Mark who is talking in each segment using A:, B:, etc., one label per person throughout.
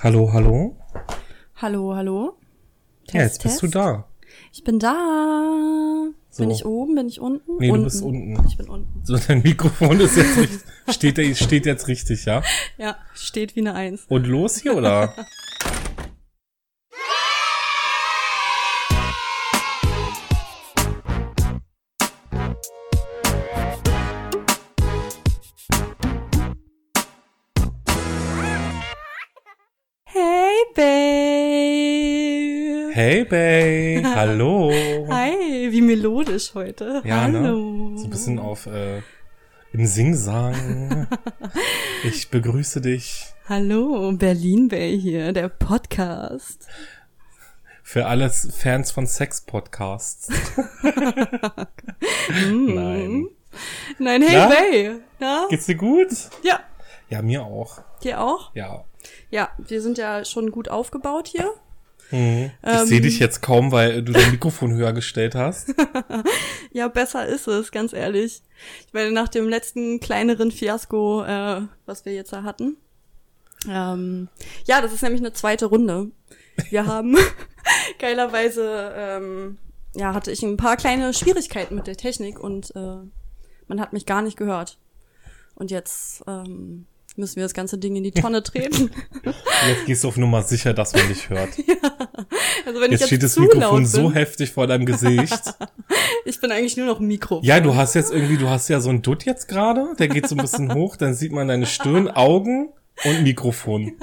A: Hallo, hallo?
B: Hallo, hallo.
A: ja, jetzt bist du da.
B: Ich bin da.
A: So.
B: Bin ich oben? Bin ich unten?
A: Nee,
B: unten.
A: du bist unten.
B: Ich bin unten.
A: So, dein Mikrofon ist jetzt richtig, steht, steht jetzt richtig, ja?
B: Ja, steht wie eine Eins.
A: Und los hier, oder?
B: Hey,
A: Bay, hallo.
B: Hi, wie melodisch heute.
A: Ja,
B: Hallo.
A: ne? So ein bisschen auf, äh, im Singsang. Ich begrüße dich.
B: Hallo, Berlin Bay hier, der Podcast.
A: Für alle Fans von Sex-Podcasts. Nein.
B: Nein, hey,
A: Na?
B: Bay. Na?
A: Geht's dir gut?
B: Ja.
A: Ja, mir auch.
B: Dir auch?
A: Ja.
B: Ja, wir sind ja schon gut aufgebaut hier.
A: Mhm. Ich
B: Ähm.
A: sehe dich jetzt kaum, weil du dein Mikrofon höher gestellt hast.
B: Ja, besser ist es, ganz ehrlich. Ich meine, nach dem letzten kleineren Fiasko, äh, was wir jetzt da hatten. Ähm, ja, das ist nämlich eine zweite Runde. Wir haben geilerweise, ähm, ja, hatte ich ein paar kleine Schwierigkeiten mit der Technik und äh, man hat mich gar nicht gehört. Und jetzt ähm, müssen wir das ganze Ding in die Tonne treten.
A: Jetzt gehst du auf Nummer sicher, dass man dich hört.
B: Also wenn
A: Jetzt
B: ich
A: steht
B: jetzt
A: das
B: zu
A: Mikrofon so heftig vor deinem Gesicht.
B: ich bin eigentlich nur noch ein Mikro.
A: Ja, du hast jetzt irgendwie, du hast ja so einen Dutt jetzt gerade, der geht so ein bisschen hoch, dann sieht man deine Stirn, Augen und Mikrofon.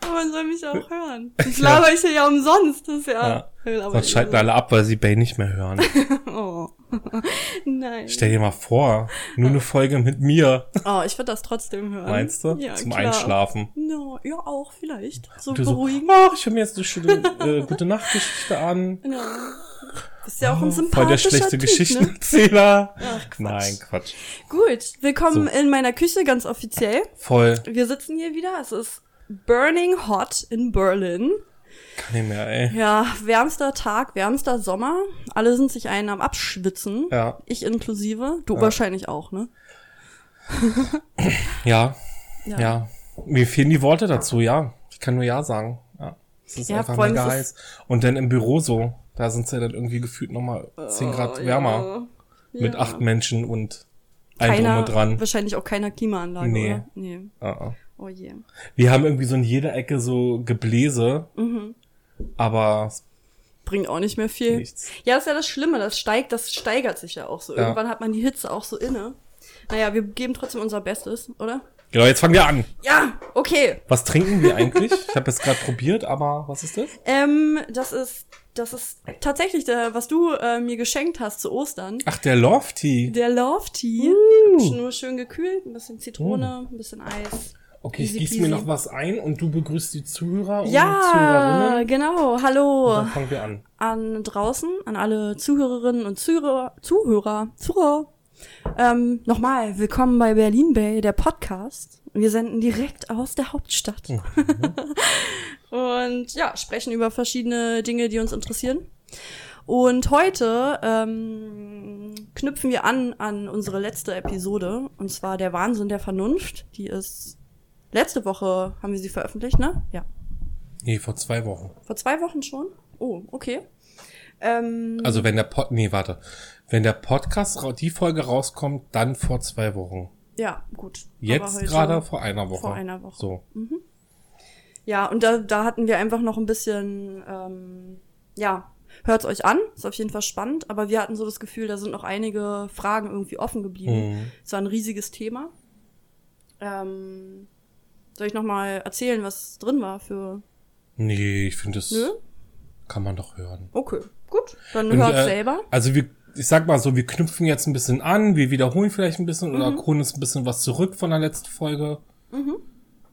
B: Aber man soll mich auch hören. Das laber ich ja umsonst. Das ist ja.
A: Ja. Sonst schalten alle ab, weil sie Bay nicht mehr hören.
B: Oh. Nein.
A: Stell dir mal vor, nur eine Folge mit mir,
B: Oh, ich würde das trotzdem hören.
A: meinst du?
B: Ja,
A: Zum
B: klar.
A: Einschlafen.
B: No, ja, auch vielleicht. So
A: Du so,
B: beruhigen.
A: ach, ich höre mir jetzt eine schöne äh, gute Nachtgeschichte an.
B: Ja. Bist ja auch ein
A: Oh,
B: sympathischer
A: voll der schlechte
B: typ, Ne?
A: Geschichtenerzähler.
B: Ach, Quatsch.
A: Nein, Quatsch.
B: Gut, willkommen
A: So.
B: in meiner Küche, ganz offiziell.
A: Voll.
B: Wir sitzen hier wieder. Es ist burning hot in Berlin.
A: Kann nicht mehr, ey.
B: Ja, wärmster Tag, wärmster Sommer. Alle sind sich einen am Abschwitzen.
A: Ja.
B: Ich inklusive. Du wahrscheinlich auch, ne?
A: Ja,
B: Ja.
A: ja. Mir fehlen die Worte dazu, ja. Ich kann nur ja sagen. Ja. Es ist
B: Ja,
A: einfach mega heiß. Und dann im Büro so. Da sind es ja dann irgendwie gefühlt nochmal 10 Grad
B: Oh,
A: wärmer.
B: Ja.
A: Mit
B: Ja.
A: acht Menschen und ein Drum
B: keiner,
A: und dran.
B: wahrscheinlich auch keiner Klimaanlage,
A: Nee.
B: oder? Nee.
A: Ah, ah.
B: Oh je.
A: Wir haben irgendwie so in jeder Ecke so Gebläse.
B: Mhm.
A: Aber es
B: Bringt auch nicht mehr viel.
A: nichts.
B: Ja, das ist ja das Schlimme, das steigt, das steigert sich ja auch so.
A: Ja.
B: Irgendwann hat man die Hitze auch so inne. Naja, wir geben trotzdem unser Bestes, oder?
A: Genau, jetzt fangen wir an.
B: Ja, okay.
A: Was trinken wir eigentlich? ich habe jetzt gerade probiert, aber was ist das?
B: Ähm, das ist, das ist tatsächlich der, was du äh, mir geschenkt hast zu Ostern.
A: Ach, der Lofty.
B: Der Love Tea.
A: Uh.
B: Nur schön gekühlt, ein bisschen Zitrone, ein bisschen Eis.
A: Okay, ich gieße mir noch was ein und du begrüßt die Zuhörer und
B: Ja,
A: Zuhörerinnen.
B: genau. Hallo.
A: Dann fangen wir an.
B: an draußen, an alle Zuhörerinnen und Zuhörer, Zuhörer, Zuhörer. Ähm, nochmal, willkommen bei Berlin Bay, der Podcast. Wir senden direkt aus der Hauptstadt. und ja, sprechen über verschiedene Dinge, die uns interessieren. Und heute ähm, knüpfen wir an an unsere letzte Episode, und zwar der Wahnsinn der Vernunft. Die ist letzte Woche haben wir sie veröffentlicht, ne? Ja.
A: Nee, vor zwei Wochen.
B: Vor zwei Wochen schon? Oh, okay. Ähm,
A: Also wenn der Pod, nee, warte. Wenn der Podcast, die Folge rauskommt, dann vor zwei Wochen.
B: ja, gut.
A: Jetzt gerade vor einer Woche.
B: Vor einer Woche.
A: So.
B: Ja, und da, da hatten wir einfach noch ein bisschen, ähm, ja, hört's euch an, ist auf jeden Fall spannend, aber wir hatten so das Gefühl, da sind noch einige Fragen irgendwie offen geblieben.
A: Mhm.
B: Es war ein riesiges Thema. Ähm, soll ich noch mal erzählen, was drin war für...
A: Nee, ich finde, das
B: Nö?
A: kann man doch hören.
B: Okay, gut. Dann
A: Und,
B: hört's
A: äh,
B: selber.
A: Also wir, ich sag mal so, wir knüpfen jetzt ein bisschen an, wir wiederholen vielleicht ein bisschen
B: Mhm.
A: oder holen uns ein bisschen was zurück von der letzten Folge.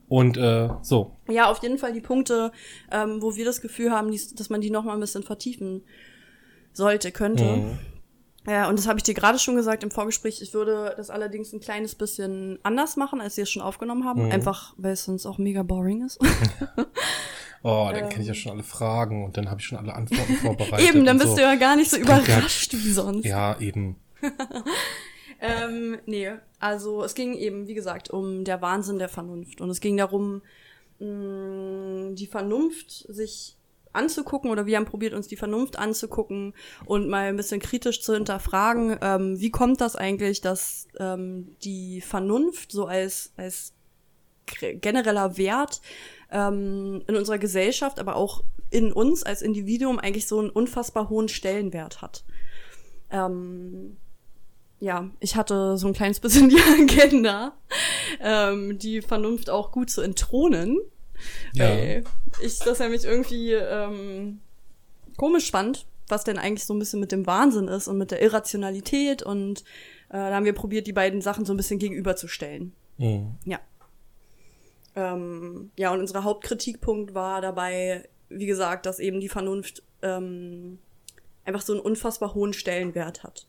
A: Und äh, so.
B: Ja, auf jeden Fall die Punkte, ähm, wo wir das Gefühl haben, dies, dass man die noch mal ein bisschen vertiefen sollte, könnte.
A: Mhm.
B: Ja, und das habe ich dir gerade schon gesagt im Vorgespräch. Ich würde das allerdings ein kleines bisschen anders machen, als wir es schon aufgenommen haben.
A: Mhm.
B: Einfach, weil es sonst auch mega boring ist.
A: Oh, dann kenne ich ja schon alle Fragen und dann habe ich schon alle Antworten vorbereitet.
B: eben, dann bist
A: so.
B: du ja gar nicht so überrascht wie sonst.
A: Ja, eben.
B: Ähm, nee, also es ging eben, wie gesagt, um der Wahnsinn der Vernunft. Und es ging darum, mh, die Vernunft sich anzugucken oder wir haben probiert, uns die Vernunft anzugucken und mal ein bisschen kritisch zu hinterfragen, ähm, wie kommt das eigentlich, dass ähm, die Vernunft so als, als genereller Wert ähm, in unserer Gesellschaft, aber auch in uns als Individuum eigentlich so einen unfassbar hohen Stellenwert hat. Ähm, ja, ich hatte so ein kleines bisschen die Agenda, ähm, die Vernunft auch gut zu entthronen. Ja. Weil ich das nämlich irgendwie ähm, komisch fand, was denn eigentlich so ein bisschen mit dem Wahnsinn ist und mit der Irrationalität. Und äh, da haben wir probiert, die beiden Sachen so ein bisschen gegenüberzustellen. Mhm. Ja. Ähm, ja, und unser Hauptkritikpunkt war dabei, wie gesagt, dass eben die Vernunft ähm, einfach so einen unfassbar hohen Stellenwert hat.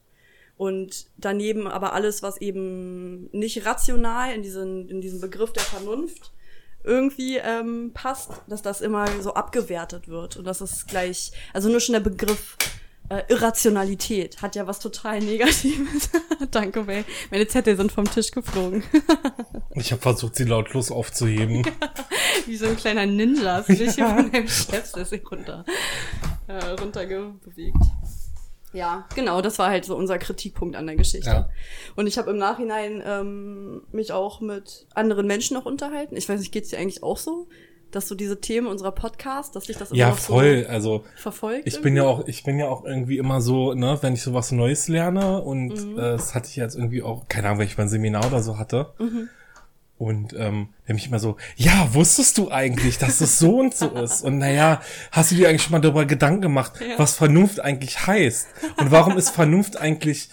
B: Und daneben aber alles, was eben nicht rational in diesen, in diesen Begriff der Vernunft irgendwie ähm, passt, dass das immer so abgewertet wird. Und das ist gleich, also nur schon der Begriff äh, Irrationalität hat ja was total Negatives. Danke, May. Meine Zettel sind vom Tisch geflogen.
A: ich habe versucht, sie lautlos aufzuheben.
B: Wie so ein kleiner Ninja hast du dich hier von deinem Chefsessel runter, äh, runtergebewegt. Ja, genau, das war halt so unser Kritikpunkt an der Geschichte. Ja. Und ich habe im Nachhinein ähm, mich auch mit anderen Menschen noch unterhalten. Ich weiß nicht, geht's dir eigentlich auch so? dass so diese Themen unserer Podcast, dass sich das immer
A: ja voll, so also
B: verfolgt.
A: Ich irgendwie? bin ja auch, ich bin ja auch irgendwie immer so, ne, wenn ich so was Neues lerne und mhm. äh, das hatte ich jetzt irgendwie auch, keine Ahnung, wenn ich mein Seminar oder so hatte. Mhm. Und ähm, mich immer so, ja, wusstest du eigentlich, dass das so und so ist? Und naja, hast du dir eigentlich schon mal darüber Gedanken gemacht, ja. was Vernunft eigentlich heißt? Und warum ist Vernunft eigentlich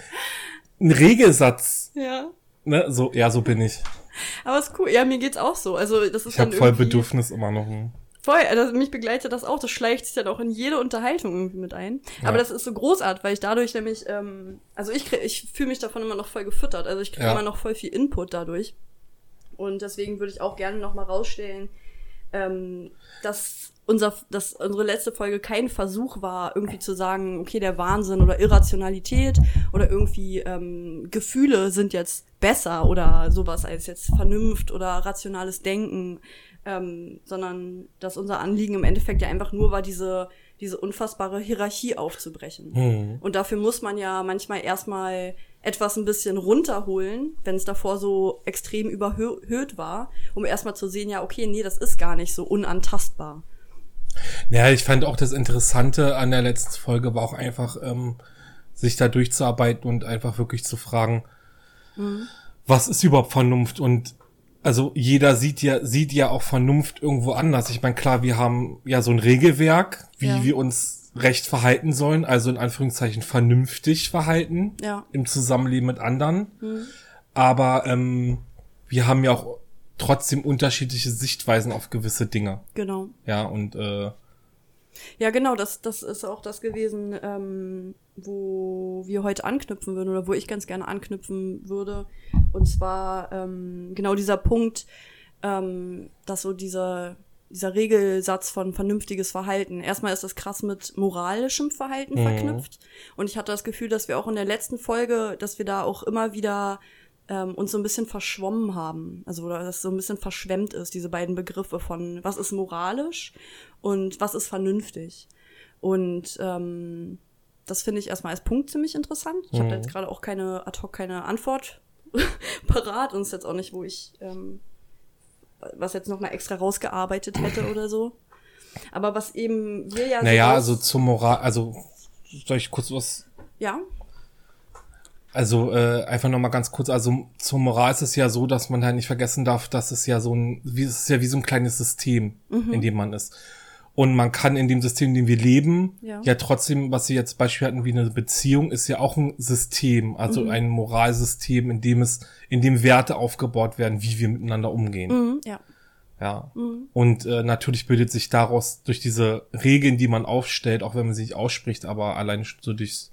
A: ein Regelsatz?
B: Ja.
A: Ne, so, ja, so bin ich.
B: Aber ist cool. Ja, mir geht's auch so. Also das ist
A: ich habe voll Bedürfnis immer noch. Ein
B: Voll, also mich begleitet das auch. Das schleicht sich dann auch in jede Unterhaltung irgendwie mit ein. Ja. Aber das ist so großartig, weil ich dadurch nämlich, ähm, also ich krieg, ich fühle mich davon immer noch voll gefüttert. Also ich kriege ja. immer noch voll viel Input dadurch. Und deswegen würde ich auch gerne noch mal rausstellen, ähm, dass unser, dass unsere letzte Folge kein Versuch war, irgendwie zu sagen, okay, der Wahnsinn oder Irrationalität oder irgendwie ähm, Gefühle sind jetzt besser oder sowas als jetzt Vernunft oder rationales Denken, ähm, sondern dass unser Anliegen im Endeffekt ja einfach nur war, diese diese unfassbare Hierarchie aufzubrechen. Mhm. Und dafür muss man ja manchmal erstmal etwas ein bisschen runterholen, wenn es davor so extrem überhöht war, um erstmal zu sehen, ja, okay, nee, das ist gar nicht so unantastbar.
A: Ja, ich fand auch das Interessante an der letzten Folge war auch einfach, ähm, sich da durchzuarbeiten und einfach wirklich zu fragen, mhm. was ist überhaupt Vernunft? Und also jeder sieht ja, sieht ja auch Vernunft irgendwo anders. Ich meine, klar, wir haben ja so ein Regelwerk, wie ja. wir uns recht verhalten sollen, also in Anführungszeichen vernünftig verhalten
B: ja.
A: im Zusammenleben mit anderen. Mhm. Aber ähm, wir haben ja auch trotzdem unterschiedliche Sichtweisen auf gewisse Dinge.
B: Genau.
A: Ja, und äh,
B: ja, genau, das, das ist auch das gewesen, ähm, wo wir heute anknüpfen würden oder wo ich ganz gerne anknüpfen würde. Und zwar ähm, genau dieser Punkt, ähm, dass so dieser, dieser Regelsatz von vernünftiges Verhalten, erstmal ist das krass mit moralischem Verhalten mhm. verknüpft. Und ich hatte das Gefühl, dass wir auch in der letzten Folge, dass wir da auch immer wieder ähm, uns so ein bisschen verschwommen haben. Also dass so ein bisschen verschwemmt ist, diese beiden Begriffe von was ist moralisch und was ist vernünftig. Und ähm, das finde ich erstmal als Punkt ziemlich interessant. Ich mhm. habe jetzt gerade auch keine ad hoc keine Antwort parat und ist jetzt auch nicht, wo ich ähm, was jetzt noch mal extra rausgearbeitet hätte oder so. Aber was eben wir ja
A: Naja, also zum Moral, also soll ich kurz was
B: Ja.
A: Also äh, einfach noch mal ganz kurz, also zur Moral ist es ja so, dass man halt nicht vergessen darf, dass es ja so ein, wie es ist ja wie so ein kleines System, mhm. in dem man ist. Und man kann in dem System, in dem wir leben, ja, ja trotzdem, was Sie jetzt Beispiel hatten, wie eine Beziehung, ist ja auch ein System, also mhm. ein Moralsystem, in dem es, in dem Werte aufgebaut werden, wie wir miteinander umgehen.
B: Mhm, ja.
A: Ja. Mhm. Und äh, natürlich bildet sich daraus durch diese Regeln, die man aufstellt, auch wenn man sie nicht ausspricht, aber allein so durchs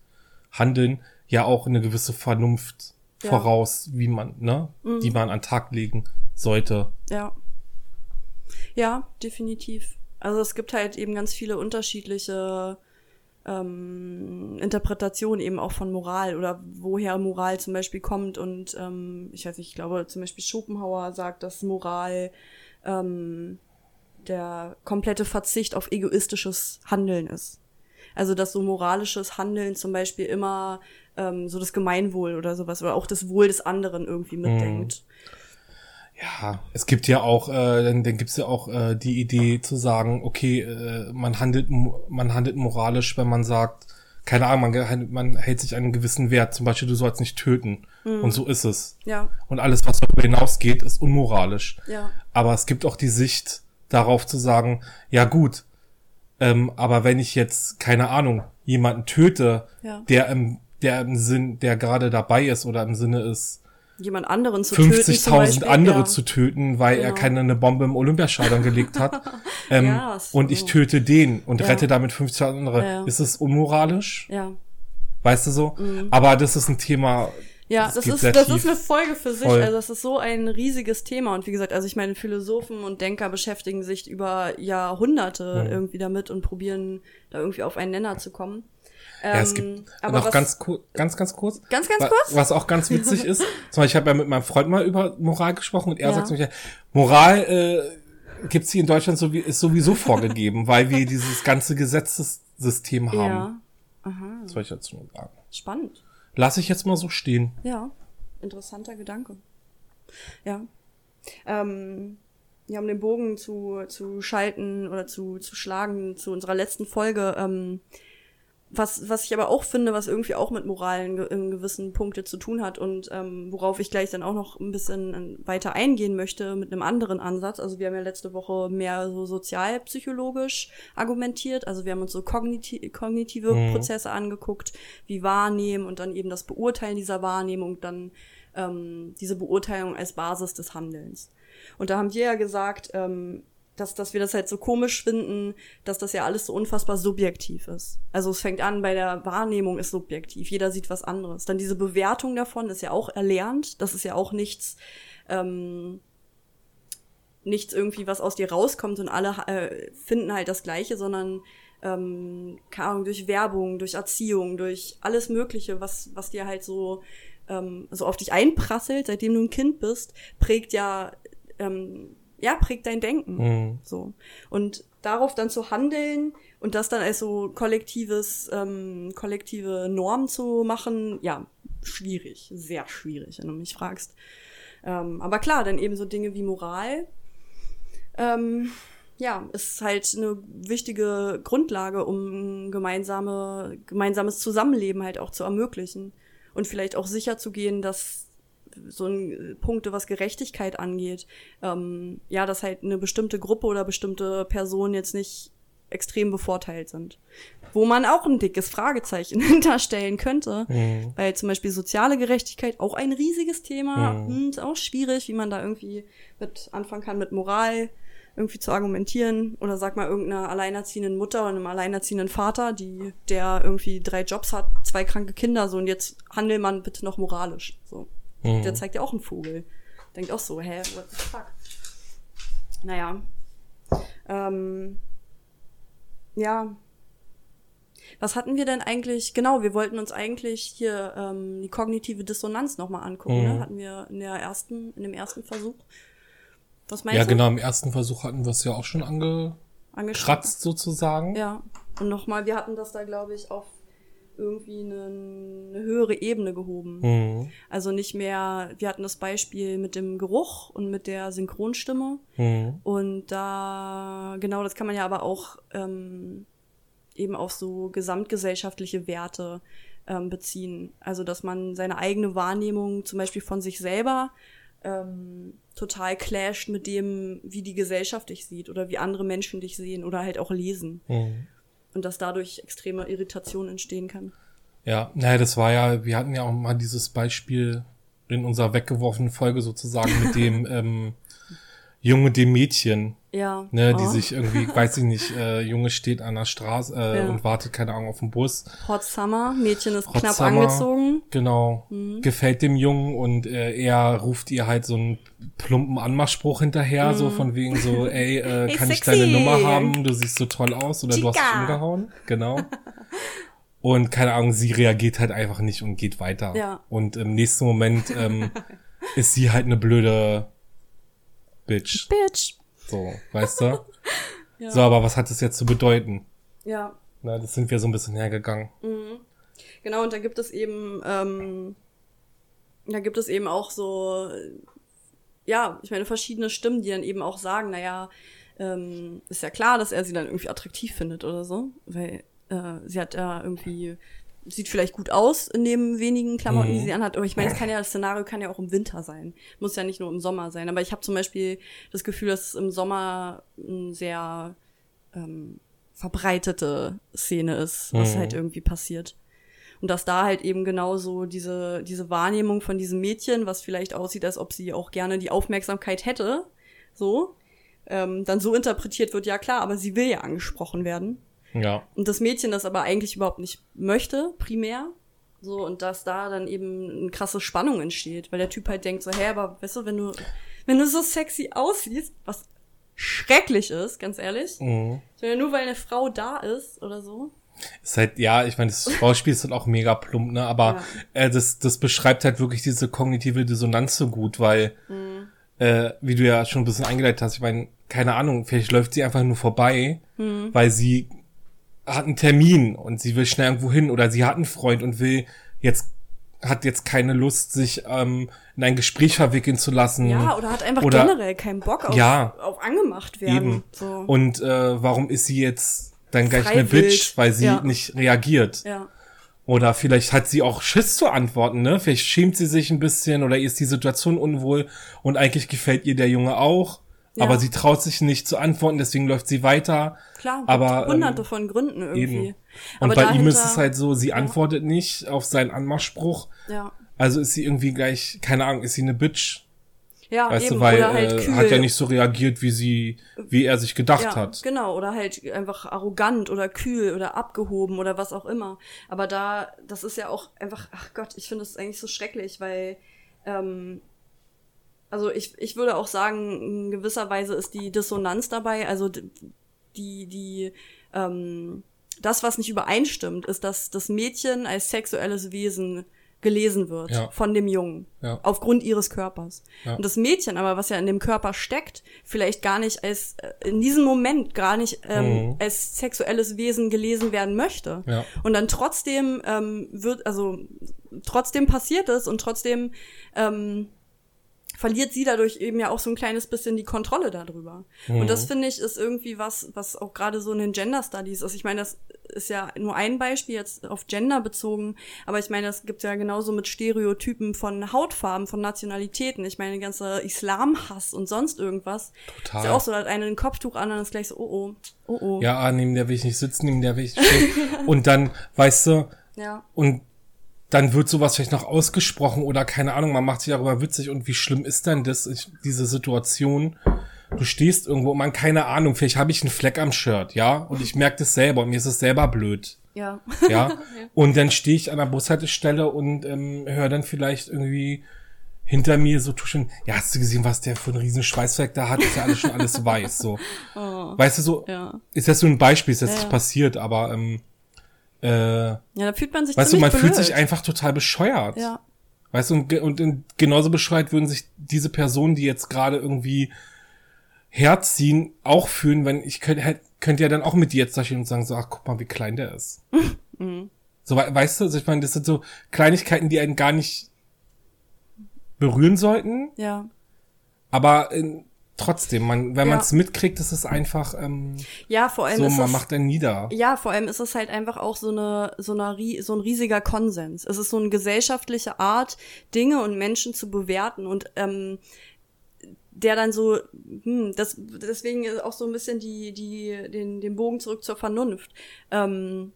A: Handeln, ja auch eine gewisse Vernunft ja. voraus, wie man, ne, mhm. die man an Tag legen sollte.
B: Ja. Ja, definitiv. Also es gibt halt eben ganz viele unterschiedliche ähm, Interpretationen eben auch von Moral oder woher Moral zum Beispiel kommt. Und ähm, ich weiß nicht, ich glaube zum Beispiel Schopenhauer sagt, dass Moral ähm, der komplette Verzicht auf egoistisches Handeln ist. Also dass so moralisches Handeln zum Beispiel immer ähm, so das Gemeinwohl oder sowas oder auch das Wohl des anderen irgendwie mitdenkt.
A: Ja, es gibt ja auch, äh, dann, dann gibt's ja auch äh, die Idee zu sagen, okay, äh, man handelt, man handelt moralisch, wenn man sagt, keine Ahnung, man, man hält sich einen gewissen Wert, zum Beispiel, du sollst nicht töten. Und so ist es.
B: Ja,
A: Und alles, was darüber hinausgeht, ist unmoralisch.
B: ja,
A: Aber es gibt auch die Sicht darauf zu sagen, ja gut, ähm, aber wenn ich jetzt, keine Ahnung, jemanden töte,
B: Ja.
A: der im, der im Sinn, der gerade dabei ist oder im Sinne ist,
B: jemand anderen zu töten. zum
A: 50.000
B: Beispiel,
A: andere
B: ja.
A: zu töten, weil er
B: Genau.
A: keine eine Bombe im Olympiastadion gelegt hat. Ähm,
B: Ja, so.
A: und ich töte den und
B: Ja.
A: rette damit 50 andere. Ist es unmoralisch?
B: Ja,
A: Weißt du so? Aber das ist ein Thema.
B: Ja, das
A: geht
B: ist, das ist eine Folge für sich.
A: Voll.
B: Also das ist so ein riesiges Thema. Und wie gesagt, also ich meine, Philosophen und Denker beschäftigen sich über Jahrhunderte
A: Mhm.
B: irgendwie damit und probieren da irgendwie auf einen Nenner zu kommen.
A: Ja, es
B: Ähm,
A: gibt
B: aber
A: noch
B: was,
A: ganz, ganz, ganz kurz.
B: Ganz, ganz kurz?
A: Was auch ganz witzig ist, zum Beispiel, ich habe ja mit meinem Freund mal über Moral gesprochen und er
B: Ja.
A: sagt zu mir, Moral äh, gibt's hier in Deutschland so ist sowieso vorgegeben, weil wir dieses ganze Gesetzessystem haben.
B: Ja, aha,
A: Das soll ich dazu nur sagen.
B: spannend.
A: Lass ich jetzt mal so stehen.
B: Ja, interessanter Gedanke. Ja. Ähm, ja, um den Bogen zu, zu schalten oder zu, zu schlagen zu unserer letzten Folge, ähm, was, was ich aber auch finde, was irgendwie auch mit Moral in, ge- in gewissen Punkte zu tun hat und ähm, worauf ich gleich dann auch noch ein bisschen äh, weiter eingehen möchte mit einem anderen Ansatz. Also wir haben ja letzte Woche mehr so sozialpsychologisch argumentiert. Also wir haben uns so kogniti kognitive
A: Mhm.
B: Prozesse angeguckt, wie Wahrnehmen und dann eben das Beurteilen dieser Wahrnehmung, dann ähm, diese Beurteilung als Basis des Handelns. Und da haben wir ja gesagt, ähm, dass, dass wir das halt so komisch finden, dass das ja alles so unfassbar subjektiv ist. Also es fängt an bei der Wahrnehmung ist subjektiv, jeder sieht was anderes. Dann diese Bewertung davon ist ja auch erlernt, das ist ja auch nichts, ähm, nichts irgendwie, was aus dir rauskommt und alle äh, finden halt das Gleiche, sondern ähm, keine Ahnung, durch Werbung, durch Erziehung, durch alles Mögliche, was, was dir halt so, ähm, so auf dich einprasselt, seitdem du ein Kind bist, prägt ja, ähm, ja, prägt dein Denken.
A: Mhm.
B: So. Und darauf dann zu handeln und das dann als so kollektives, ähm, kollektive Norm zu machen, ja, schwierig, sehr schwierig, wenn du mich fragst. Ähm, aber klar, dann eben so Dinge wie Moral, ähm, ja, ist halt eine wichtige Grundlage, um gemeinsame, gemeinsames Zusammenleben halt auch zu ermöglichen. Und vielleicht auch sicher zu gehen, dass so ein Punkte, was Gerechtigkeit angeht, ähm, ja, dass halt eine bestimmte Gruppe oder bestimmte Personen jetzt nicht extrem bevorteilt sind. Wo man auch ein dickes Fragezeichen hinterstellen könnte,
A: Mhm.
B: weil zum Beispiel soziale Gerechtigkeit auch ein riesiges Thema,
A: Mhm.
B: hm, ist auch schwierig, wie man da irgendwie mit anfangen kann, mit Moral irgendwie zu argumentieren. Oder sag mal irgendeiner alleinerziehenden Mutter oder einem alleinerziehenden Vater, die, der irgendwie drei Jobs hat, zwei kranke Kinder, so und jetzt handel man bitte noch moralisch. So.
A: Mhm.
B: Der zeigt ja auch einen Vogel. Denkt auch so, hä, what the fuck? Naja. Ähm, ja. Was hatten wir denn eigentlich? Genau, wir wollten uns eigentlich hier ähm, die kognitive Dissonanz nochmal angucken.
A: Mhm.
B: Ne? Hatten wir in der ersten, in dem ersten Versuch. Was meinst
A: Ja,
B: du?
A: genau, im ersten Versuch hatten wir es ja auch schon angekratzt
B: Angeschnitten.
A: sozusagen.
B: Ja. Und nochmal, wir hatten das da, glaube ich, auf irgendwie eine, eine höhere Ebene gehoben.
A: Mhm.
B: Also nicht mehr, wir hatten das Beispiel mit dem Geruch und mit der Synchronstimme.
A: Mhm.
B: Und da, genau, das kann man ja aber auch ähm, eben auf so gesamtgesellschaftliche Werte ähm, beziehen. Also, dass man seine eigene Wahrnehmung zum Beispiel von sich selber ähm, total clasht mit dem, wie die Gesellschaft dich sieht oder wie andere Menschen dich sehen oder halt auch lesen.
A: Mhm.
B: Und dass dadurch extreme Irritation entstehen kann.
A: Ja, naja, das war ja, wir hatten ja auch mal dieses Beispiel in unserer weggeworfenen Folge sozusagen mit dem ähm, Junge, dem Mädchen,
B: Ja.
A: ne, die
B: Oh.
A: sich irgendwie, weiß ich nicht, äh, Junge steht an der Straße äh,
B: Ja.
A: und wartet, keine Ahnung, auf den Bus.
B: Hot Summer, Mädchen ist
A: Hot
B: knapp
A: Summer.
B: angezogen.
A: Genau.
B: Mhm.
A: Gefällt dem Jungen und äh, er ruft ihr halt so einen plumpen Anmachspruch hinterher, so von wegen so, ey, äh,
B: Mhm. Hey,
A: kann ich deine Nummer haben? Du siehst so toll aus oder du hast dich
B: Chica.
A: umgehauen. Genau. Und keine Ahnung, sie reagiert halt einfach nicht und geht weiter.
B: Ja.
A: Und im nächsten Moment ähm, ist sie halt eine blöde Bitch.
B: Bitch.
A: So, weißt du?
B: Ja.
A: So, aber was hat das jetzt zu bedeuten?
B: Ja.
A: Na, das sind wir so ein bisschen hergegangen.
B: Mhm. Genau, und da gibt es eben, ähm, da gibt es eben auch so, äh, ja, ich meine, verschiedene Stimmen, die dann eben auch sagen, naja, ähm, ist ja klar, dass er sie dann irgendwie attraktiv findet oder so, weil äh, sie hat ja irgendwie, sieht vielleicht gut aus in dem wenigen Klamotten, die
A: Mhm.
B: sie anhat, aber ich meine, es kann ja, das Szenario kann ja auch im Winter sein, muss ja nicht nur im Sommer sein, aber ich habe zum Beispiel das Gefühl, dass es im Sommer ein sehr ähm, verbreitete Szene ist, was
A: Mhm.
B: halt irgendwie passiert. Und dass da halt eben genauso diese, diese Wahrnehmung von diesem Mädchen, was vielleicht aussieht, als ob sie auch gerne die Aufmerksamkeit hätte, so, ähm, dann so interpretiert wird, ja klar, aber sie will ja angesprochen werden.
A: Ja.
B: Und das Mädchen das aber eigentlich überhaupt nicht möchte, primär. So, und dass da dann eben eine krasse Spannung entsteht, weil der Typ halt denkt so, hä, aber weißt du, wenn du, wenn du so sexy aussiehst, was schrecklich ist, ganz ehrlich.
A: Mhm.
B: Meine, nur weil eine Frau da ist oder so.
A: Ist halt, ja, ich meine, das Schauspiel ist dann auch mega plump, ne? Aber äh, das, das beschreibt halt wirklich diese kognitive Dissonanz so gut, weil,
B: Mhm.
A: äh, wie du ja schon ein bisschen eingeleitet hast, ich meine, keine Ahnung, vielleicht läuft sie einfach nur vorbei,
B: Mhm.
A: weil sie hat einen Termin und sie will schnell irgendwo hin oder sie hat einen Freund und will jetzt hat jetzt keine Lust, sich ähm, in ein Gespräch verwickeln zu lassen.
B: Ja, oder hat einfach
A: Oder-
B: generell keinen Bock auf,
A: Ja.
B: auf angemacht werden.
A: Eben.
B: So.
A: Und äh, warum ist sie jetzt dann gleich eine. Bitch, weil sie
B: Ja.
A: nicht reagiert?
B: ja.
A: Oder vielleicht hat sie auch Schiss zu antworten, ne? Vielleicht schämt sie sich ein bisschen oder ihr ist die Situation unwohl und eigentlich gefällt ihr der Junge auch,
B: Ja.
A: aber sie traut sich nicht zu antworten, deswegen läuft sie weiter.
B: Klar,
A: Aber, ähm,
B: hunderte von Gründen irgendwie.
A: Eben. Und
B: Aber
A: bei ihm
B: dahinter-
A: ist es halt so, sie antwortet nicht auf seinen Anmachspruch,
B: Ja,
A: also ist sie irgendwie gleich, keine Ahnung, ist sie eine Bitch,
B: ja
A: weißt
B: eben.
A: du, weil
B: halt
A: äh, hat ja nicht so reagiert, wie sie, wie er sich gedacht
B: ja,
A: hat.
B: Genau, oder halt einfach arrogant oder kühl oder abgehoben oder was auch immer. Aber da, das ist ja auch einfach, ach Gott, ich finde das eigentlich so schrecklich, weil, ähm, also ich, ich würde auch sagen, in gewisser Weise ist die Dissonanz dabei, also die, die, ähm, das, was nicht übereinstimmt, ist, dass das Mädchen als sexuelles Wesen gelesen wird
A: Ja.
B: von dem Jungen
A: Ja.
B: aufgrund ihres Körpers.
A: Ja.
B: Und das Mädchen aber, was ja in dem Körper steckt, vielleicht gar nicht als äh, in diesem Moment gar nicht ähm,
A: Mhm.
B: als sexuelles Wesen gelesen werden möchte. Und dann trotzdem ähm, wird, also trotzdem passiert es und trotzdem ähm, verliert sie dadurch eben ja auch so ein kleines bisschen die Kontrolle darüber. Und das finde ich ist irgendwie was, was auch gerade so in den Gender Studies ist. Ich meine, das ist ja nur ein Beispiel jetzt auf Gender bezogen, aber ich meine, das gibt ja genauso mit Stereotypen von Hautfarben, von Nationalitäten. Ich meine, ganze Islamhass und sonst irgendwas.
A: Total.
B: Ist ja auch so, da hat einer ein Kopftuch an und dann ist gleich so, oh oh, oh oh.
A: Ja, ah, neben der will ich nicht sitzen, neben der will ich stehen. und dann, weißt du,
B: ja.
A: und dann wird sowas vielleicht noch ausgesprochen oder keine Ahnung, man macht sich darüber witzig und wie schlimm ist denn das, ich, diese Situation? Du stehst irgendwo, man, keine Ahnung, vielleicht habe ich einen Fleck am Shirt, ja, und ich merke das selber und mir ist es selber blöd,
B: Ja.
A: ja, und dann stehe ich an der Bushaltestelle und ähm, höre dann vielleicht irgendwie hinter mir so tuschen, ja, hast du gesehen, was der für einen riesen Schweißfleck da hat, ist ja alles schon alles weiß, so. Weißt du, so,
B: Oh. Ja.
A: ist das so ein Beispiel, ist das
B: Ja,
A: nicht passiert, aber, ähm, äh,
B: Ja, da fühlt man sich
A: Weißt du, man fühlt
B: blöd.
A: sich einfach total bescheuert.
B: Ja.
A: Weißt du, und, und in, genauso bescheuert würden sich diese Personen, die jetzt gerade irgendwie herziehen, auch fühlen, wenn ich könnte könnte ja dann auch mit dir jetzt da stehen und sagen, so, ach, guck mal, wie klein der ist.
B: Mhm.
A: So, we- weißt du, also ich meine, das sind so Kleinigkeiten, die einen gar nicht berühren sollten,
B: Ja.
A: aber äh, trotzdem, man, wenn
B: Ja.
A: man es mitkriegt, ist es einfach ähm,
B: Ja, vor allem
A: so,
B: ist
A: man
B: es,
A: macht dann nieder.
B: ja, vor allem ist es halt einfach auch so eine, so eine, so ein riesiger Konsens. Es ist so eine gesellschaftliche Art, Dinge und Menschen zu bewerten und, ähm, der dann so, hm, das, deswegen ist auch so ein bisschen die, die, den, den Bogen zurück zur Vernunft. Ähm,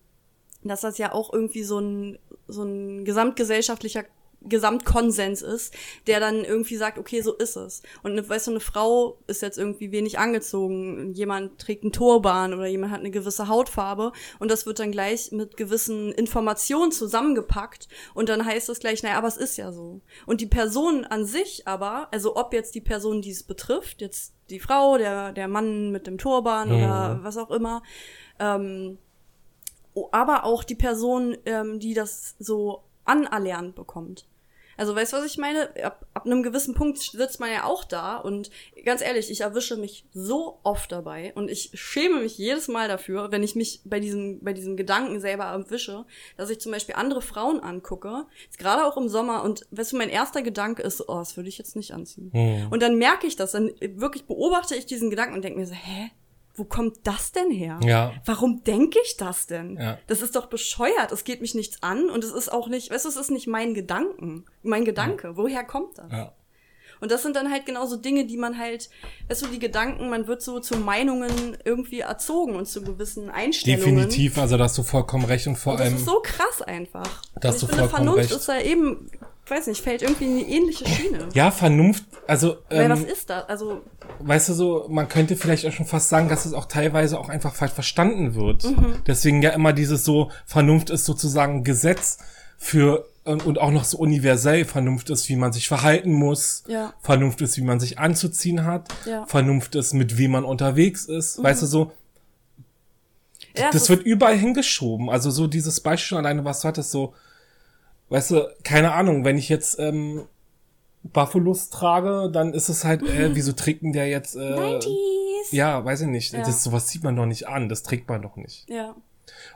B: dass das ja auch irgendwie so ein, so ein gesamtgesellschaftlicher Gesamtkonsens ist, der dann irgendwie sagt, okay, so ist es. Und eine, weißt du, eine Frau ist jetzt irgendwie wenig angezogen, jemand trägt einen Turban oder jemand hat eine gewisse Hautfarbe und das wird dann gleich mit gewissen Informationen zusammengepackt und dann heißt es gleich, naja, aber es ist ja so. Und die Person an sich aber, also ob jetzt die Person, die es betrifft, jetzt die Frau, der, der Mann mit dem Turban
A: Mhm.
B: oder was auch immer, ähm, aber auch die Person, ähm, die das so anerlernt bekommt. Also weißt du, was ich meine? Ab, ab einem gewissen Punkt sitzt man ja auch da und ganz ehrlich, ich erwische mich so oft dabei und ich schäme mich jedes Mal dafür, wenn ich mich bei diesem, bei diesem Gedanken selber erwische, dass ich zum Beispiel andere Frauen angucke, gerade auch im Sommer und weißt du, mein erster Gedanke ist, oh, das würde ich jetzt nicht anziehen. Hm. Und dann merke ich das, dann wirklich beobachte ich diesen Gedanken und denke mir so, hä? Wo kommt das denn her?
A: Ja.
B: Warum denke ich das denn?
A: Ja.
B: Das ist doch bescheuert. Es geht mich nichts an und es ist auch nicht, weißt du, es ist nicht mein Gedanken, mein Gedanke. Ja. Woher kommt das?
A: Ja.
B: Und das sind dann halt genauso Dinge, die man halt, weißt du, die Gedanken, man wird so zu Meinungen irgendwie erzogen und zu gewissen Einstellungen.
A: Definitiv, also da hast du vollkommen recht und vor
B: und
A: allem.
B: Das ist so krass einfach.
A: Da hast
B: du
A: vollkommen
B: Vernunft
A: recht.
B: ist da eben, ich weiß nicht, fällt irgendwie in eine ähnliche Schiene.
A: Ja, Vernunft, also.
B: Weil
A: Ähm,
B: was ist das? Also,
A: weißt du so, man könnte vielleicht auch schon fast sagen, dass es auch teilweise auch einfach falsch verstanden wird. Deswegen ja immer dieses so, Vernunft ist sozusagen Gesetz für und, und auch noch so universell. Vernunft ist, wie man sich verhalten muss.
B: Ja.
A: Vernunft ist, wie man sich anzuziehen hat.
B: Ja.
A: Vernunft ist, mit wem man unterwegs ist. Weißt du so,
B: ja,
A: das
B: ist-
A: wird überall hingeschoben. Also so dieses Beispiel alleine, was du hattest, so, weißt du, keine Ahnung, wenn ich jetzt ähm, Buffalos trage, dann ist es halt, äh, wieso trägt denn der jetzt? Äh,
B: 90s.
A: ja, weiß ich nicht.
B: Ja.
A: Das sowas sieht man doch nicht an. Das trägt man doch nicht.
B: Ja.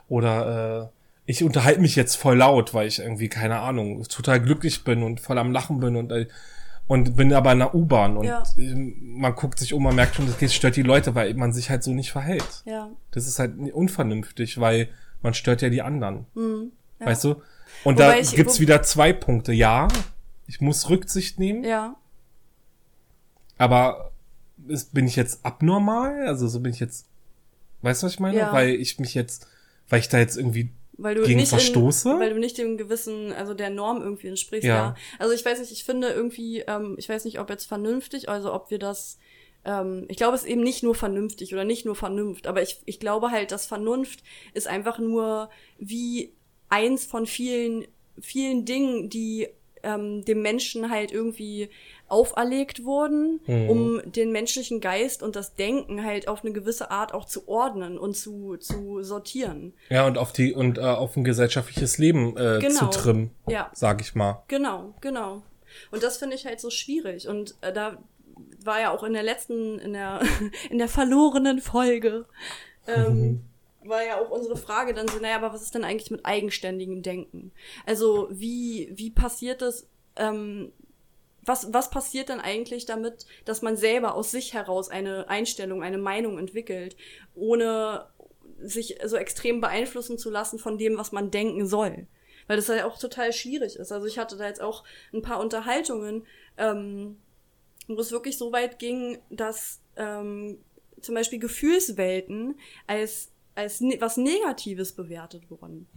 A: Oder äh, ich unterhalte mich jetzt voll laut, weil ich irgendwie keine Ahnung total glücklich bin und voll am Lachen bin und äh, und bin aber in der U-Bahn und
B: Ja.
A: ähm, man guckt sich um, man merkt schon, das stört die Leute, weil man sich halt so nicht verhält.
B: Ja.
A: Das ist halt unvernünftig, weil man stört ja die anderen.
B: Hm. Ja.
A: Weißt du? Und
B: Wobei
A: da gibt's wieder zwei Punkte. Ja, ich muss Rücksicht nehmen,
B: Ja.
A: aber ist, bin ich jetzt abnormal? Also so bin ich jetzt, weißt du, was ich meine?
B: Ja.
A: Weil ich mich jetzt, weil ich da jetzt irgendwie
B: Weil du
A: Gegen
B: nicht
A: verstoße?
B: In, weil du nicht dem gewissen, also der Norm irgendwie entsprichst,
A: Ja.
B: ja. Also ich weiß nicht, ich finde irgendwie, ähm, ich weiß nicht, ob jetzt vernünftig, also ob wir das, ähm, ich glaube, es ist eben nicht nur vernünftig oder nicht nur Vernunft, aber ich, ich glaube halt, dass Vernunft ist einfach nur wie eins von vielen, vielen Dingen, die ähm, dem Menschen halt irgendwie auferlegt wurden,
A: Mhm.
B: um den menschlichen Geist und das Denken halt auf eine gewisse Art auch zu ordnen und zu, zu sortieren.
A: ja und auf die und äh, auf ein gesellschaftliches Leben äh,
B: Genau.
A: zu trimmen,
B: Ja.
A: sag ich mal.
B: Genau, genau. Und das finde ich halt so schwierig. Und äh, da war ja auch in der letzten, in der, in der verlorenen Folge, ähm, war ja auch unsere Frage dann so, naja, aber was ist denn eigentlich mit eigenständigem Denken? Also wie, wie passiert das, ähm, was, was passiert denn eigentlich damit, dass man selber aus sich heraus eine Einstellung, eine Meinung entwickelt, ohne sich so extrem beeinflussen zu lassen von dem, was man denken soll? Weil das ja auch total schwierig ist. Also ich hatte da jetzt auch ein paar Unterhaltungen, ähm, wo es wirklich so weit ging, dass ähm, zum Beispiel Gefühlswelten als, als ne was Negatives bewertet wurden.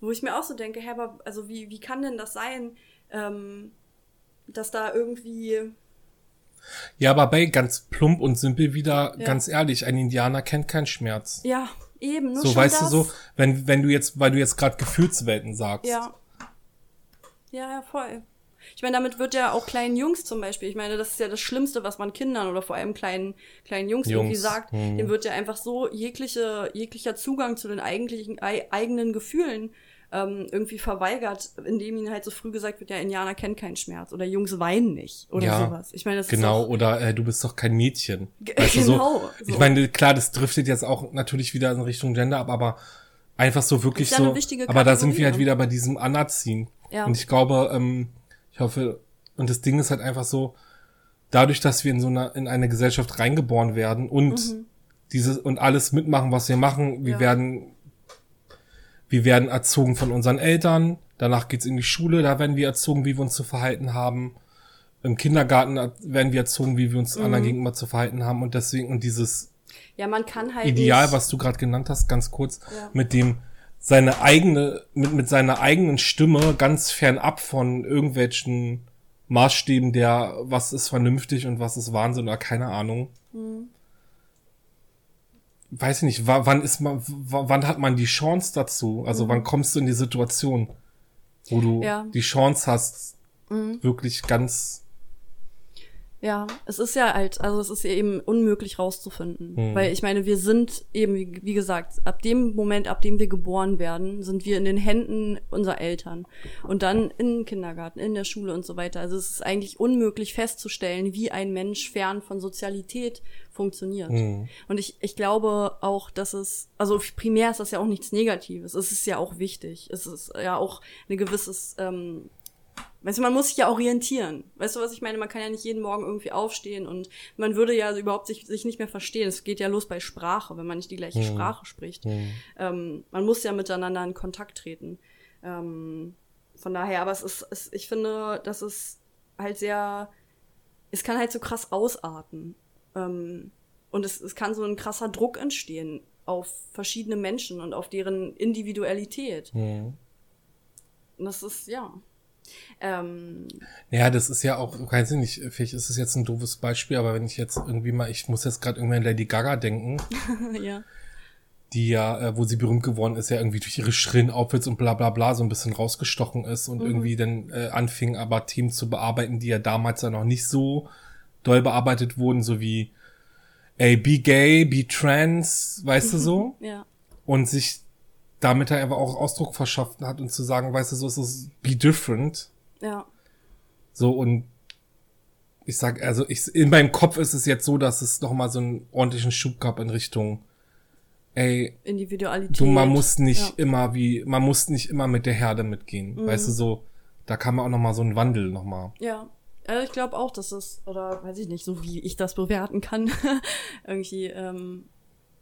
B: Wo ich mir auch so denke, hä, aber also wie, wie kann denn das sein, ähm, dass da irgendwie
A: Ja, aber bei ganz plump und simpel wieder,
B: Ja.
A: ganz ehrlich, ein Indianer kennt keinen Schmerz.
B: ja eben nur
A: so weißt
B: das.
A: du so, wenn wenn du jetzt, weil du jetzt gerade Gefühlswelten sagst.
B: Ja. Ja, ja, voll. Ich meine, damit wird ja auch kleinen Jungs zum Beispiel, ich meine, das ist ja das Schlimmste, was man Kindern oder vor allem kleinen, kleinen Jungs, irgendwie
A: Jungs,
B: sagt.
A: hm.
B: Dem wird ja einfach so jegliche, jeglicher Zugang zu den eigentlichen, ei, eigenen Gefühlen ähm, irgendwie verweigert, indem ihnen halt so früh gesagt wird, ja, Indianer kennen keinen Schmerz oder Jungs weinen nicht oder
A: Ja,
B: sowas. Ich meine, das
A: Genau,
B: ist doch,
A: oder äh, du bist doch kein Mädchen. Weißt
B: genau,
A: so,
B: so.
A: Ich meine, klar, das driftet jetzt auch natürlich wieder in Richtung Gender ab, aber einfach so wirklich
B: Ist ja eine
A: so. Aber da sind wir halt wieder bei diesem Anerziehen.
B: Ja.
A: Und ich glaube, ähm, ich hoffe, und das Ding ist halt einfach so, dadurch, dass wir in so einer, in eine Gesellschaft reingeboren werden und dieses und alles mitmachen, was wir machen, wir
B: Mhm. Ja.
A: werden, wir werden erzogen von unseren Eltern, danach geht's in die Schule, da werden wir erzogen, wie wir uns zu verhalten haben. Im Kindergarten werden wir erzogen, wie wir uns
B: Mhm.
A: anderen gegenüber zu verhalten haben und deswegen und dieses
B: ja, man kann halt
A: Ideal,
B: nicht,
A: was du gerade genannt hast, ganz kurz,
B: Ja.
A: mit dem seine eigene, mit, mit seiner eigenen Stimme ganz fernab von irgendwelchen Maßstäben der, was ist vernünftig und was ist Wahnsinn oder keine Ahnung.
B: Hm.
A: Weiß ich nicht, wa- wann ist man, wa- wann hat man die Chance dazu? Also wann kommst du in die Situation, wo du.
B: Ja.
A: die Chance hast,
B: Mhm.
A: wirklich ganz
B: Ja, es ist ja halt, also es ist ja eben unmöglich rauszufinden.
A: Hm.
B: Weil ich meine, wir sind eben, wie, wie gesagt, ab dem Moment, ab dem wir geboren werden, sind wir in den Händen unserer Eltern. Und dann in Kindergarten, in der Schule und so weiter. Also es ist eigentlich unmöglich festzustellen, wie ein Mensch fern von Sozialität funktioniert.
A: Hm.
B: Und ich, ich glaube auch, dass es, also primär ist das ja auch nichts Negatives. Es ist ja auch wichtig. Es ist ja auch ein gewisses, ähm, Weißt du, man muss sich ja orientieren. Weißt du, was ich meine? Man kann ja nicht jeden Morgen irgendwie aufstehen und man würde ja überhaupt sich, sich nicht mehr verstehen. Es geht ja los bei Sprache, wenn man nicht die gleiche
A: Hm.
B: Sprache spricht.
A: Hm.
B: Ähm, man muss ja miteinander in Kontakt treten. Ähm, von daher, aber es ist, es, ich finde, das ist halt sehr, es kann halt so krass ausarten. Ähm, und es, es kann so ein krasser Druck entstehen auf verschiedene Menschen und auf deren Individualität.
A: Hm.
B: Und das ist, ja. Ähm,
A: Ja, das ist ja auch, weiß ich nicht, vielleicht ist es jetzt ein doofes Beispiel, aber wenn ich jetzt irgendwie mal, ich muss jetzt gerade irgendwie an Lady Gaga denken,
B: ja.
A: die ja, äh, wo sie berühmt geworden ist, ja irgendwie durch ihre schrillen Outfits und bla bla bla so ein bisschen rausgestochen ist und
B: Mhm.
A: irgendwie dann äh, anfing, aber Themen zu bearbeiten, die ja damals ja noch nicht so doll bearbeitet wurden, so wie ey, be gay, be trans, weißt du so?
B: Ja.
A: Und sich damit halt einfach auch Ausdruck verschafft hat und zu sagen, weißt du, so ist es be different.
B: Ja.
A: So und ich sag, also ich, in meinem Kopf ist es jetzt so, dass es noch mal so einen ordentlichen Schub gab in Richtung, ey,
B: Individualität.
A: du, man muss nicht
B: Ja.
A: immer wie, man muss nicht immer mit der Herde mitgehen.
B: Mhm.
A: Weißt du, so, da kann man auch noch mal so einen Wandel noch mal.
B: Ja. Also ich glaube auch, dass es, oder weiß ich nicht, so wie ich das bewerten kann, irgendwie, ähm,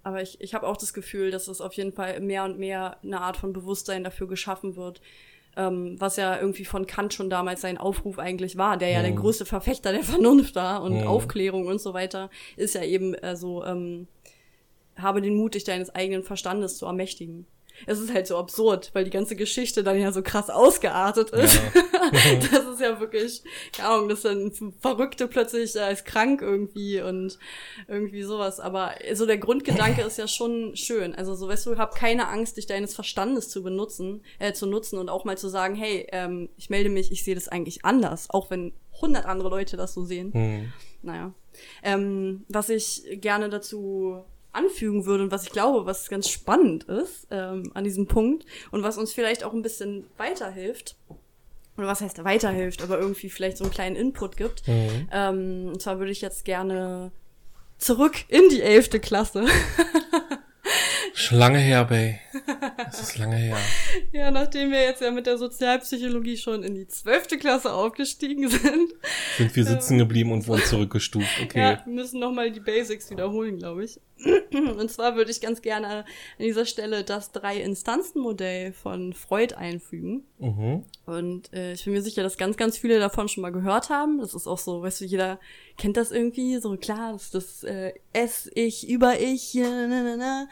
B: aber ich, ich habe auch das Gefühl, dass es auf jeden Fall mehr und mehr eine Art von Bewusstsein dafür geschaffen wird, ähm, was ja irgendwie von Kant schon damals sein Aufruf eigentlich war, der ja der
A: Mhm.
B: größte Verfechter der Vernunft war und
A: Mhm.
B: Aufklärung und so weiter, ist ja eben äh, so, ähm, habe den Mut, dich deines eigenen Verstandes zu ermächtigen. Es ist halt so absurd, weil die ganze Geschichte dann ja so krass ausgeartet ist. das ist ja wirklich, keine Ahnung, dass dann Verrückte plötzlich äh, ist krank irgendwie und irgendwie sowas. Aber so der Grundgedanke ist ja schon schön. Also so weißt du, hab keine Angst, dich deines Verstandes zu benutzen, äh, zu nutzen und auch mal zu sagen, hey, ähm, ich melde mich, ich sehe das eigentlich anders, auch wenn hundert andere Leute das so sehen.
A: Hm.
B: Naja. Ähm, was ich gerne dazu anfügen würde und was ich glaube, was ganz spannend ist ähm, an diesem Punkt und was uns vielleicht auch ein bisschen weiterhilft, oder was heißt weiterhilft, aber irgendwie vielleicht so einen kleinen Input gibt.
A: Mhm.
B: Ähm, und zwar würde ich jetzt gerne zurück in die elfte Klasse.
A: Schon lange her, Bay. Das ist lange her.
B: ja, nachdem wir jetzt ja mit der Sozialpsychologie schon in die zwölfte Klasse aufgestiegen sind,
A: Sind wir sitzen geblieben und wurden zurückgestuft. Okay.
B: Ja, wir müssen nochmal die Basics wiederholen, glaube ich. Und zwar würde ich ganz gerne an dieser Stelle das Drei-Instanzen-Modell von Freud einfügen.
A: Mhm.
B: Und äh, ich bin mir sicher, dass ganz, ganz viele davon schon mal gehört haben. Das ist auch so, weißt du, jeder kennt das irgendwie. So klar, das ist das äh, Es, Ich, Über Ich, ja, na, na, na.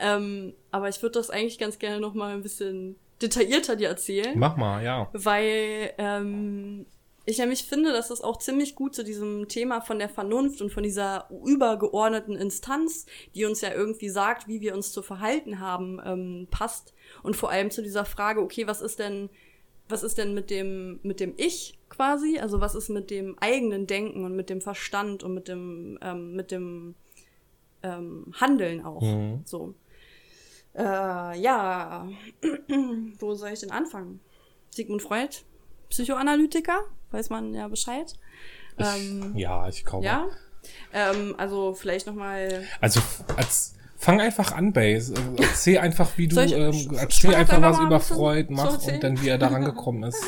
B: Ähm, aber ich würde das eigentlich ganz gerne nochmal ein bisschen detaillierter dir erzählen
A: Mach mal, ja.
B: weil ähm, ich nämlich finde, dass das auch ziemlich gut zu diesem Thema von der Vernunft und von dieser übergeordneten Instanz, die uns ja irgendwie sagt, wie wir uns zu verhalten haben, ähm, passt. Und vor allem zu dieser Frage, okay, was ist denn, was ist denn mit dem, mit dem Ich quasi? Also was ist mit dem eigenen Denken und mit dem Verstand und mit dem, ähm, mit dem ähm, Handeln auch.
A: Mhm.
B: So. Äh, ja, wo soll ich denn anfangen? Sigmund Freud, Psychoanalytiker, weiß man ja Bescheid. Ähm,
A: Ja, ich glaube.
B: ja, ähm, also vielleicht noch mal.
A: Also als, fang einfach an, Base. Erzähl einfach, wie du,
B: ich-
A: ähm,
B: ich
A: erzähl einfach
B: einfach
A: was über Freud,
B: zu
A: mach
B: erzählen?
A: und dann, wie er da rangekommen ist.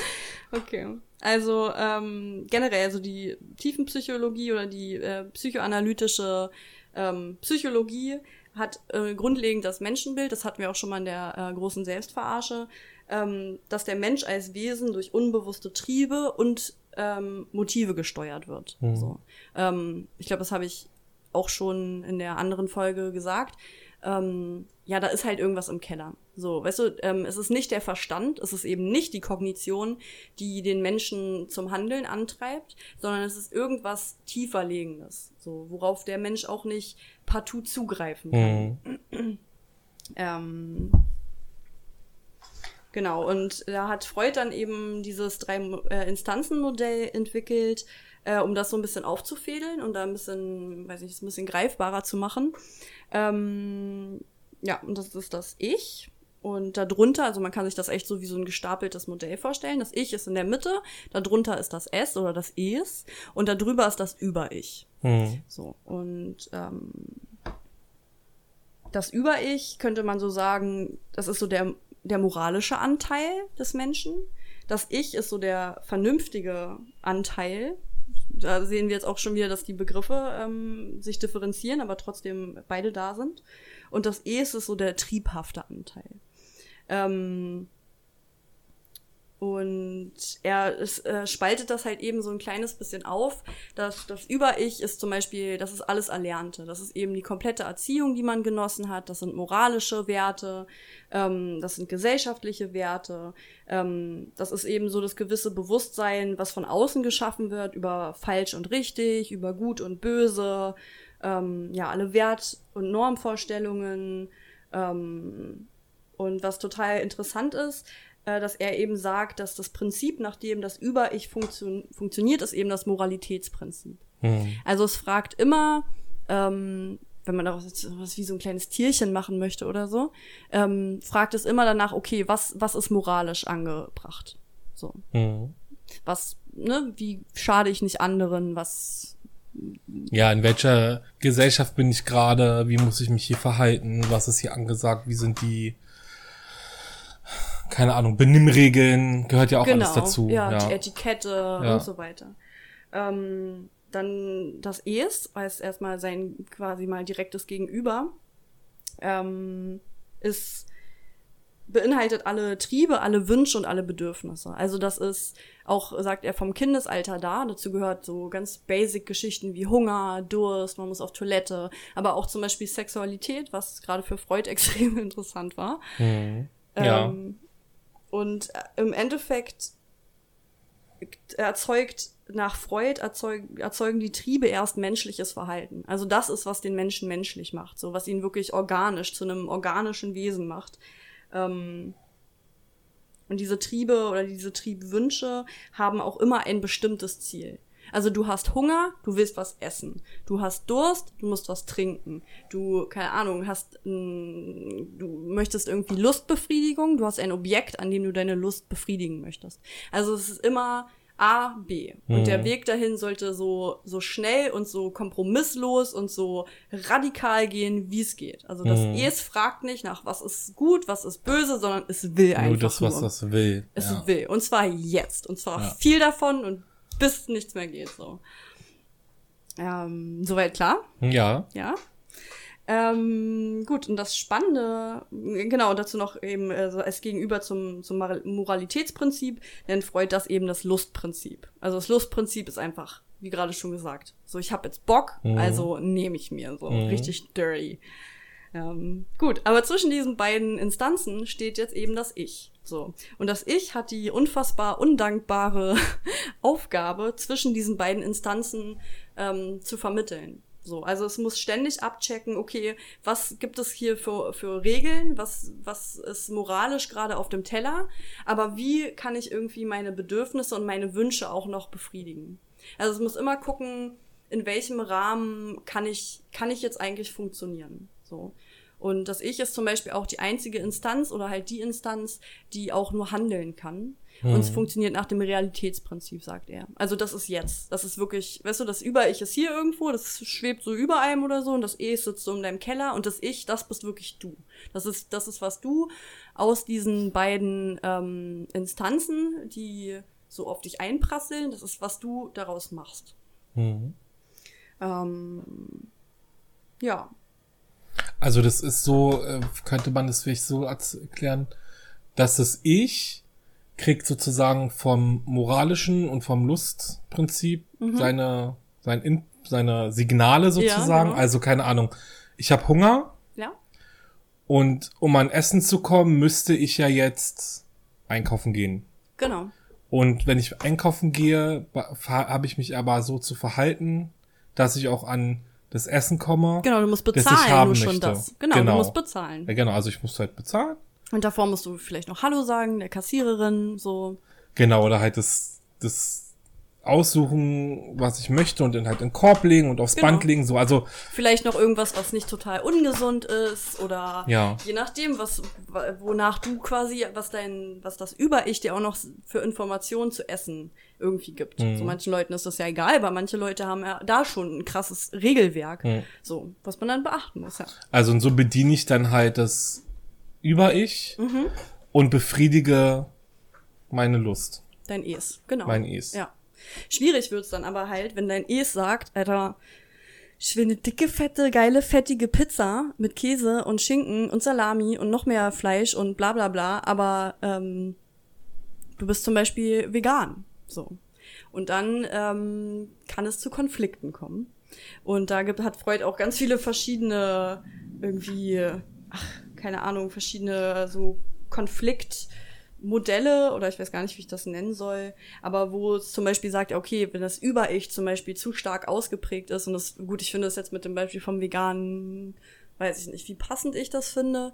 B: Okay. Also ähm, generell, also die Tiefenpsychologie oder die äh, psychoanalytische ähm, Psychologie hat äh, grundlegend das Menschenbild, das hatten wir auch schon mal in der äh, großen Selbstverarsche, ähm, dass der Mensch als Wesen durch unbewusste Triebe und ähm, Motive gesteuert wird.
A: Mhm.
B: So. Ähm, ich glaube, das habe ich auch schon in der anderen Folge gesagt. Ähm, ja, da ist halt irgendwas im Keller. So, weißt du, ähm, es ist nicht der Verstand, es ist eben nicht die Kognition, die den Menschen zum Handeln antreibt, sondern es ist irgendwas tieferlegendes, so, worauf der Mensch auch nicht partout zugreifen kann.
A: Mhm.
B: Ähm, genau, und da hat Freud dann eben dieses Drei-Instanzen-Modell entwickelt, äh, um das so ein bisschen aufzufädeln und da ein bisschen, weiß nicht, ein bisschen greifbarer zu machen. Ähm, ja, und das ist das Ich. Und darunter, also man kann sich das echt so wie so ein gestapeltes Modell vorstellen. Das Ich ist in der Mitte, darunter ist das S oder das Es und darüber ist das Über-Ich.
A: Hm.
B: So, und ähm, das Über-Ich könnte man so sagen, das ist so der, der moralische Anteil des Menschen. Das Ich ist so der vernünftige Anteil. Da sehen wir jetzt auch schon wieder, dass die Begriffe ähm, sich differenzieren, aber trotzdem beide da sind. Und das Es ist so der triebhafte Anteil. Ähm, und er es, äh, spaltet das halt eben so ein kleines bisschen auf. dass das Über-Ich ist zum Beispiel, das ist alles Erlernte. Das ist eben die komplette Erziehung, die man genossen hat. Das sind moralische Werte, ähm, das sind gesellschaftliche Werte. Ähm, das ist eben so das gewisse Bewusstsein, was von außen geschaffen wird, über falsch und richtig, über gut und böse, ähm, ja, alle Wert- und Normvorstellungen. Ähm, und was total interessant ist, äh, dass er eben sagt, dass das Prinzip, nach dem das Über-Ich funktio funktioniert, ist eben das Moralitätsprinzip.
A: Hm.
B: Also es fragt immer, ähm, wenn man daraus was wie so ein kleines Tierchen machen möchte oder so, ähm, fragt es immer danach, okay, was, was ist moralisch angebracht? So.
A: Hm.
B: Was, ne, wie schade ich nicht anderen, was
A: Ja, in welcher Gesellschaft bin ich gerade? Wie muss ich mich hier verhalten? Was ist hier angesagt? Wie sind die, keine Ahnung, Benimmregeln? Gehört ja auch alles dazu.
B: Genau, Ja,
A: Ja,
B: die Etikette
A: Ja.
B: und so weiter. Ähm, dann das Es, als erstmal sein quasi mal direktes Gegenüber, ähm, ist beinhaltet alle Triebe, alle Wünsche und alle Bedürfnisse. Also das ist auch, sagt er, vom Kindesalter da. Dazu gehört so ganz basic Geschichten wie Hunger, Durst, man muss auf Toilette, aber auch zum Beispiel Sexualität, was gerade für Freud extrem interessant war.
A: Hm. ja.
B: Ähm, und äh, im Endeffekt erzeugt nach Freud erzeugen, erzeugen die Triebe erst menschliches Verhalten. Also das ist, was den Menschen menschlich macht, so was ihn wirklich organisch zu einem organischen Wesen macht. Ähm, und diese Triebe oder diese Triebwünsche haben auch immer ein bestimmtes Ziel. Also du hast Hunger, du willst was essen. Du hast Durst, du musst was trinken. Du, keine Ahnung, hast, mm, du möchtest irgendwie Lustbefriedigung, du hast ein Objekt, an dem du deine Lust befriedigen möchtest. Also es ist immer A, B. Und
A: Mhm.
B: der Weg dahin sollte so, so schnell und so kompromisslos und so radikal gehen, wie es geht. Also das
A: Mhm.
B: Es fragt nicht nach, was ist gut, was ist böse, sondern es will einfach
A: Nur das, was
B: nur.
A: das will.
B: Es
A: ja.
B: will. Und zwar jetzt. Und zwar
A: Ja.
B: viel davon und bis nichts mehr geht, so. Ähm, soweit klar?
A: ja.
B: Ja. Ähm, gut, und das Spannende, genau, dazu noch eben also als Gegenüber zum, zum Moral- Moralitätsprinzip nennt Freud das eben das Lustprinzip. Also das Lustprinzip ist einfach, wie gerade schon gesagt, so ich habe jetzt Bock,
A: Mhm.
B: also nehme ich mir so
A: Mhm.
B: richtig dirty. Ähm, gut, aber zwischen diesen beiden Instanzen steht jetzt eben das Ich. So. Und das Ich hat die unfassbar undankbare Aufgabe, zwischen diesen beiden Instanzen ähm, zu vermitteln. So, also es muss ständig abchecken, okay, was gibt es hier für, für Regeln, was, was ist moralisch gerade auf dem Teller, aber wie kann ich irgendwie meine Bedürfnisse und meine Wünsche auch noch befriedigen? Also es muss immer gucken, in welchem Rahmen kann ich, kann ich jetzt eigentlich funktionieren. So. Und das Ich ist zum Beispiel auch die einzige Instanz oder halt die Instanz, die auch nur handeln kann. Und es
A: Mhm.
B: funktioniert nach dem Realitätsprinzip, sagt er. Also das ist jetzt. Das ist wirklich, weißt du, das Über-Ich ist hier irgendwo, das schwebt so über einem oder so und das E sitzt so in deinem Keller und das Ich, das bist wirklich du. Das ist, das ist, was du aus diesen beiden ähm, Instanzen, die so auf dich einprasseln, das ist, was du daraus machst.
A: Mhm.
B: Ähm, ja,
A: Also das ist so, äh, könnte man das vielleicht so erklären, dass das Ich kriegt sozusagen vom moralischen und vom Lustprinzip seine, sein In, seine Signale sozusagen.
B: genau.
A: Also keine Ahnung, ich habe Hunger
B: ja,
A: und um an Essen zu kommen, müsste ich ja jetzt einkaufen gehen.
B: genau.
A: Und wenn ich einkaufen gehe, habe ich mich aber so zu verhalten, dass ich auch an das Essen komme.
B: Genau, du musst bezahlen, nur schon
A: möchte.
B: das. Genau,
A: Genau.
B: du musst bezahlen.
A: Ja, genau, also ich muss halt bezahlen.
B: Und davor musst du vielleicht noch Hallo sagen, der Kassiererin, so.
A: Genau, oder halt das, das aussuchen, was ich möchte und dann halt in den Korb legen und aufs
B: Genau.
A: Band legen, so, also,
B: Vielleicht noch irgendwas, was nicht total ungesund ist oder
A: Ja.
B: je nachdem, was wonach du quasi, was dein, was das Über-Ich dir auch noch für Informationen zu essen irgendwie gibt.
A: Mhm.
B: So manchen Leuten ist das ja egal, aber manche Leute haben ja da schon ein krasses Regelwerk, so was man dann beachten muss. Ja.
A: also, und so bediene ich dann halt das Über-Ich
B: Mhm.
A: und befriedige meine Lust,
B: Dein Es, genau.
A: mein Es.
B: Ja. Schwierig wird's dann aber halt, wenn dein Es sagt, Alter, ich will eine dicke, fette, geile, fettige Pizza mit Käse und Schinken und Salami und noch mehr Fleisch und bla bla bla, aber ähm, du bist zum Beispiel vegan. So. Und dann ähm, kann es zu Konflikten kommen. Und da gibt, hat Freud auch ganz viele verschiedene, irgendwie, ach, keine Ahnung, verschiedene so Konfliktmodelle oder ich weiß gar nicht, wie ich das nennen soll, aber wo es zum Beispiel sagt, okay, wenn das Über-Ich zum Beispiel zu stark ausgeprägt ist und das, gut, ich finde das jetzt mit dem Beispiel vom Veganen, weiß ich nicht, wie passend ich das finde.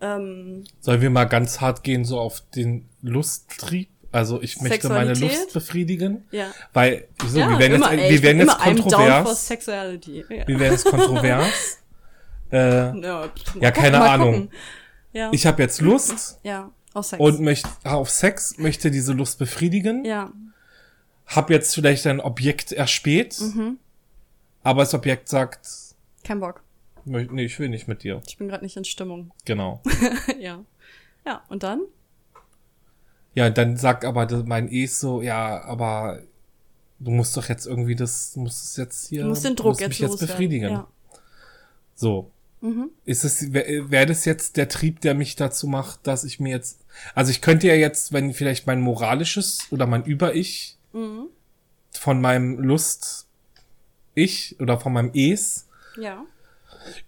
B: Ähm,
A: Sollen wir mal ganz hart gehen, so auf den Lusttrieb? Also ich möchte meine
B: Sexualität?
A: Lust befriedigen.
B: ja.
A: Weil, so,
B: ja,
A: wir werden
B: immer,
A: jetzt,
B: ey,
A: wir werden jetzt kontrovers.
B: Ja.
A: Wir werden jetzt kontrovers. äh,
B: Ja,
A: Ja, keine
B: mal
A: Ahnung.
B: gucken. Ja.
A: ich habe jetzt Lust
B: ja, aus Sex.
A: und möchte auf Sex, möchte diese Lust befriedigen.
B: ja,
A: Hab jetzt vielleicht ein Objekt erspäht,
B: Mhm.
A: aber das Objekt sagt,
B: kein Bock.
A: nee, ich will nicht mit dir.
B: Ich bin gerade nicht in Stimmung.
A: Genau.
B: ja. Ja, und dann?
A: Ja, dann sagt aber mein E so, ja, aber du musst doch jetzt irgendwie das, du musst es jetzt hier,
B: Du musst den Druck
A: musst
B: jetzt
A: mich jetzt befriedigen.
B: Ja.
A: So.
B: Mhm.
A: Ist es, wäre wär das jetzt der Trieb, der mich dazu macht, dass ich mir jetzt, also ich könnte ja jetzt, wenn vielleicht mein moralisches oder mein Über-Ich
B: Mhm.
A: von meinem Lust-Ich oder von meinem Es
B: Ja.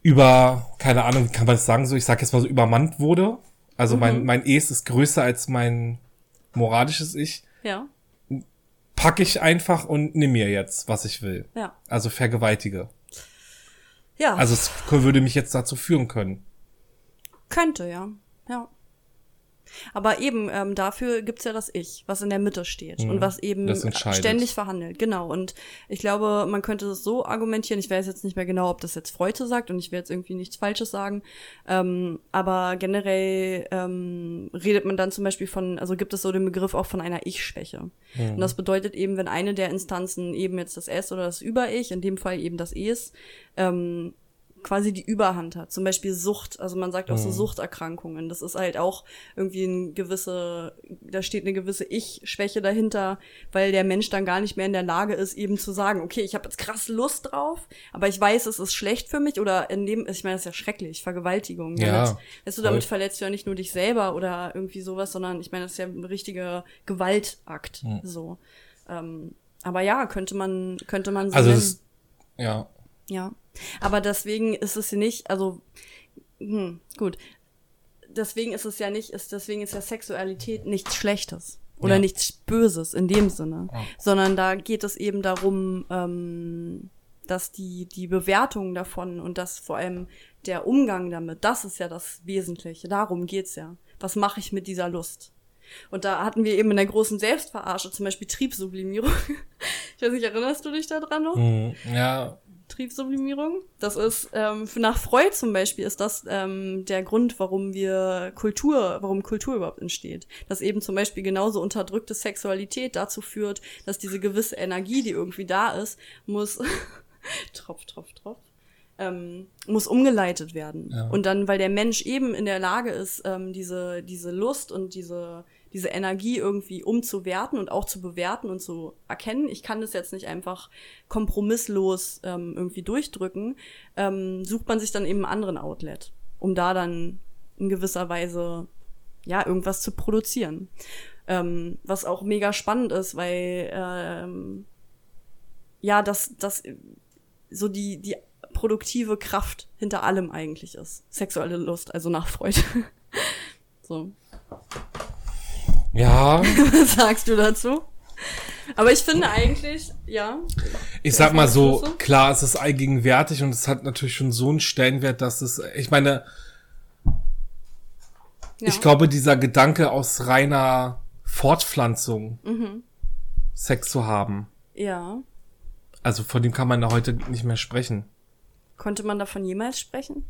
A: über, keine Ahnung, wie kann man das sagen, so, ich sag jetzt mal so, übermannt wurde. Also
B: Mhm.
A: mein, mein Es ist größer als mein moralisches Ich.
B: Ja.
A: Pack ich einfach und nimm mir jetzt, was ich will.
B: Ja.
A: Also vergewaltige.
B: Ja.
A: Also es würde mich jetzt dazu führen können.
B: Könnte, ja. Ja. Aber eben, ähm, dafür gibt's ja das Ich, was in der Mitte steht und was eben
A: Mhm. Das
B: ständig verhandelt. Genau. Und ich glaube, man könnte es so argumentieren, ich weiß jetzt nicht mehr genau, ob das jetzt Freud so sagt und ich will jetzt irgendwie nichts Falsches sagen. Ähm, aber generell ähm, redet man dann zum Beispiel von, also gibt es so den Begriff auch von einer Ich-Schwäche.
A: Mhm.
B: Und das bedeutet eben, wenn eine der Instanzen eben jetzt das S oder das Über-Ich, in dem Fall eben das Es, ähm, quasi die Überhand hat. Zum Beispiel Sucht, also man sagt auch so Suchterkrankungen. Das ist halt auch irgendwie ein gewisse, da steht eine gewisse Ich-Schwäche dahinter, weil der Mensch dann gar nicht mehr in der Lage ist, eben zu sagen, okay, ich habe jetzt krass Lust drauf, aber ich weiß, es ist schlecht für mich oder in dem, ich meine, das ist ja schrecklich, Vergewaltigung.
A: Ja,
B: Damit, weißt du, damit
A: voll.
B: verletzt du ja nicht nur dich selber oder irgendwie sowas, sondern ich meine, das ist ja ein richtiger Gewaltakt. So. Ähm, aber ja, könnte man, könnte man so
A: Also es, ja.
B: Ja. Aber deswegen ist es ja nicht, also, hm, gut. Deswegen ist es ja nicht, ist, deswegen ist ja Sexualität nichts Schlechtes. Oder
A: Ja.
B: nichts Böses in dem Sinne.
A: Ja.
B: Sondern da geht es eben darum, ähm, dass die, die Bewertung davon und das vor allem der Umgang damit, das ist ja das Wesentliche. Darum geht's ja. Was mache ich mit dieser Lust? Und da hatten wir eben in der großen Selbstverarsche zum Beispiel Triebsublimierung. ich weiß nicht, erinnerst du dich da dran noch?
A: Hm, ja,
B: Triebsublimierung. Das ist ähm, nach Freud zum Beispiel ist das ähm, der Grund, warum wir Kultur, warum Kultur überhaupt entsteht. Dass eben zum Beispiel genauso unterdrückte Sexualität dazu führt, dass diese gewisse Energie, die irgendwie da ist, muss tropf, tropf, tropf, ähm, muss umgeleitet werden.
A: Ja.
B: Und dann, weil der Mensch eben in der Lage ist, ähm, diese, diese Lust und diese, diese Energie irgendwie umzuwerten und auch zu bewerten und zu erkennen. Ich kann das jetzt nicht einfach kompromisslos ähm, irgendwie durchdrücken, ähm, sucht man sich dann eben einen anderen Outlet, um da dann in gewisser Weise ja irgendwas zu produzieren. Ähm, was auch mega spannend ist, weil ähm, ja, das, das so die, die produktive Kraft hinter allem eigentlich ist. Sexuelle Lust, also nach Freud. so.
A: Ja.
B: Was sagst du dazu? Aber ich finde eigentlich, ja.
A: Ich sag mal so, klar, es ist allgegenwärtig und es hat natürlich schon so einen Stellenwert, dass es, ich meine,
B: ja.
A: ich glaube, dieser Gedanke aus reiner Fortpflanzung,
B: Mhm.
A: Sex zu haben,
B: Ja.
A: Also von dem kann man da heute nicht mehr sprechen.
B: Konnte man davon jemals sprechen?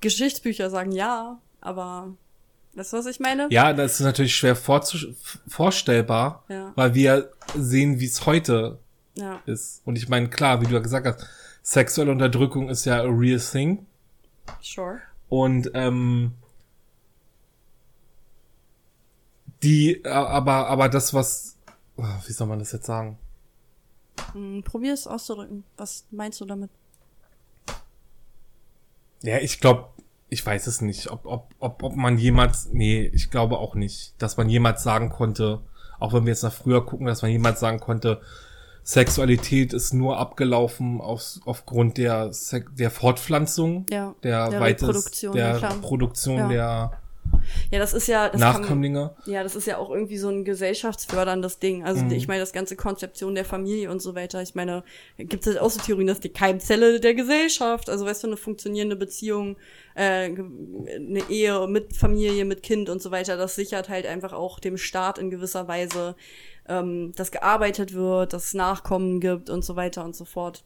B: Geschichtsbücher sagen ja, aber du, was ich meine?
A: Ja, das ist natürlich schwer vorstellbar,
B: Ja.
A: weil wir sehen, wie es heute
B: Ja.
A: ist. Und ich meine, klar, wie du ja gesagt hast, sexuelle Unterdrückung ist ja a real thing.
B: Sure.
A: Und ähm, die, aber, aber das, was, ah, wie soll man das jetzt sagen?
B: Hm, probier es auszudrücken. Was meinst du damit?
A: Ja, ich glaube, ich weiß es nicht, ob, ob, ob, ob man jemals, nee, ich glaube auch nicht, dass man jemals sagen konnte, auch wenn wir jetzt nach früher gucken, dass man jemals sagen konnte, Sexualität ist nur abgelaufen auf, aufgrund der, der Fortpflanzung,
B: Ja.
A: der,
B: der Reproduktion,
A: der
B: klar.
A: Produktion
B: Ja.
A: der
B: Ja, das ist ja, das kann,
A: Nachkömmlinge.
B: ja, das ist ja auch irgendwie so ein gesellschaftsförderndes Ding. Also
A: Mhm.
B: ich meine, das ganze Konzeption der Familie und so weiter. Ich meine, gibt es halt auch so Theorien, dass die Keimzelle der Gesellschaft, also weißt du, eine funktionierende Beziehung, äh, eine Ehe mit Familie, mit Kind und so weiter, das sichert halt einfach auch dem Staat in gewisser Weise, ähm, dass gearbeitet wird, dass es Nachkommen gibt und so weiter und so fort.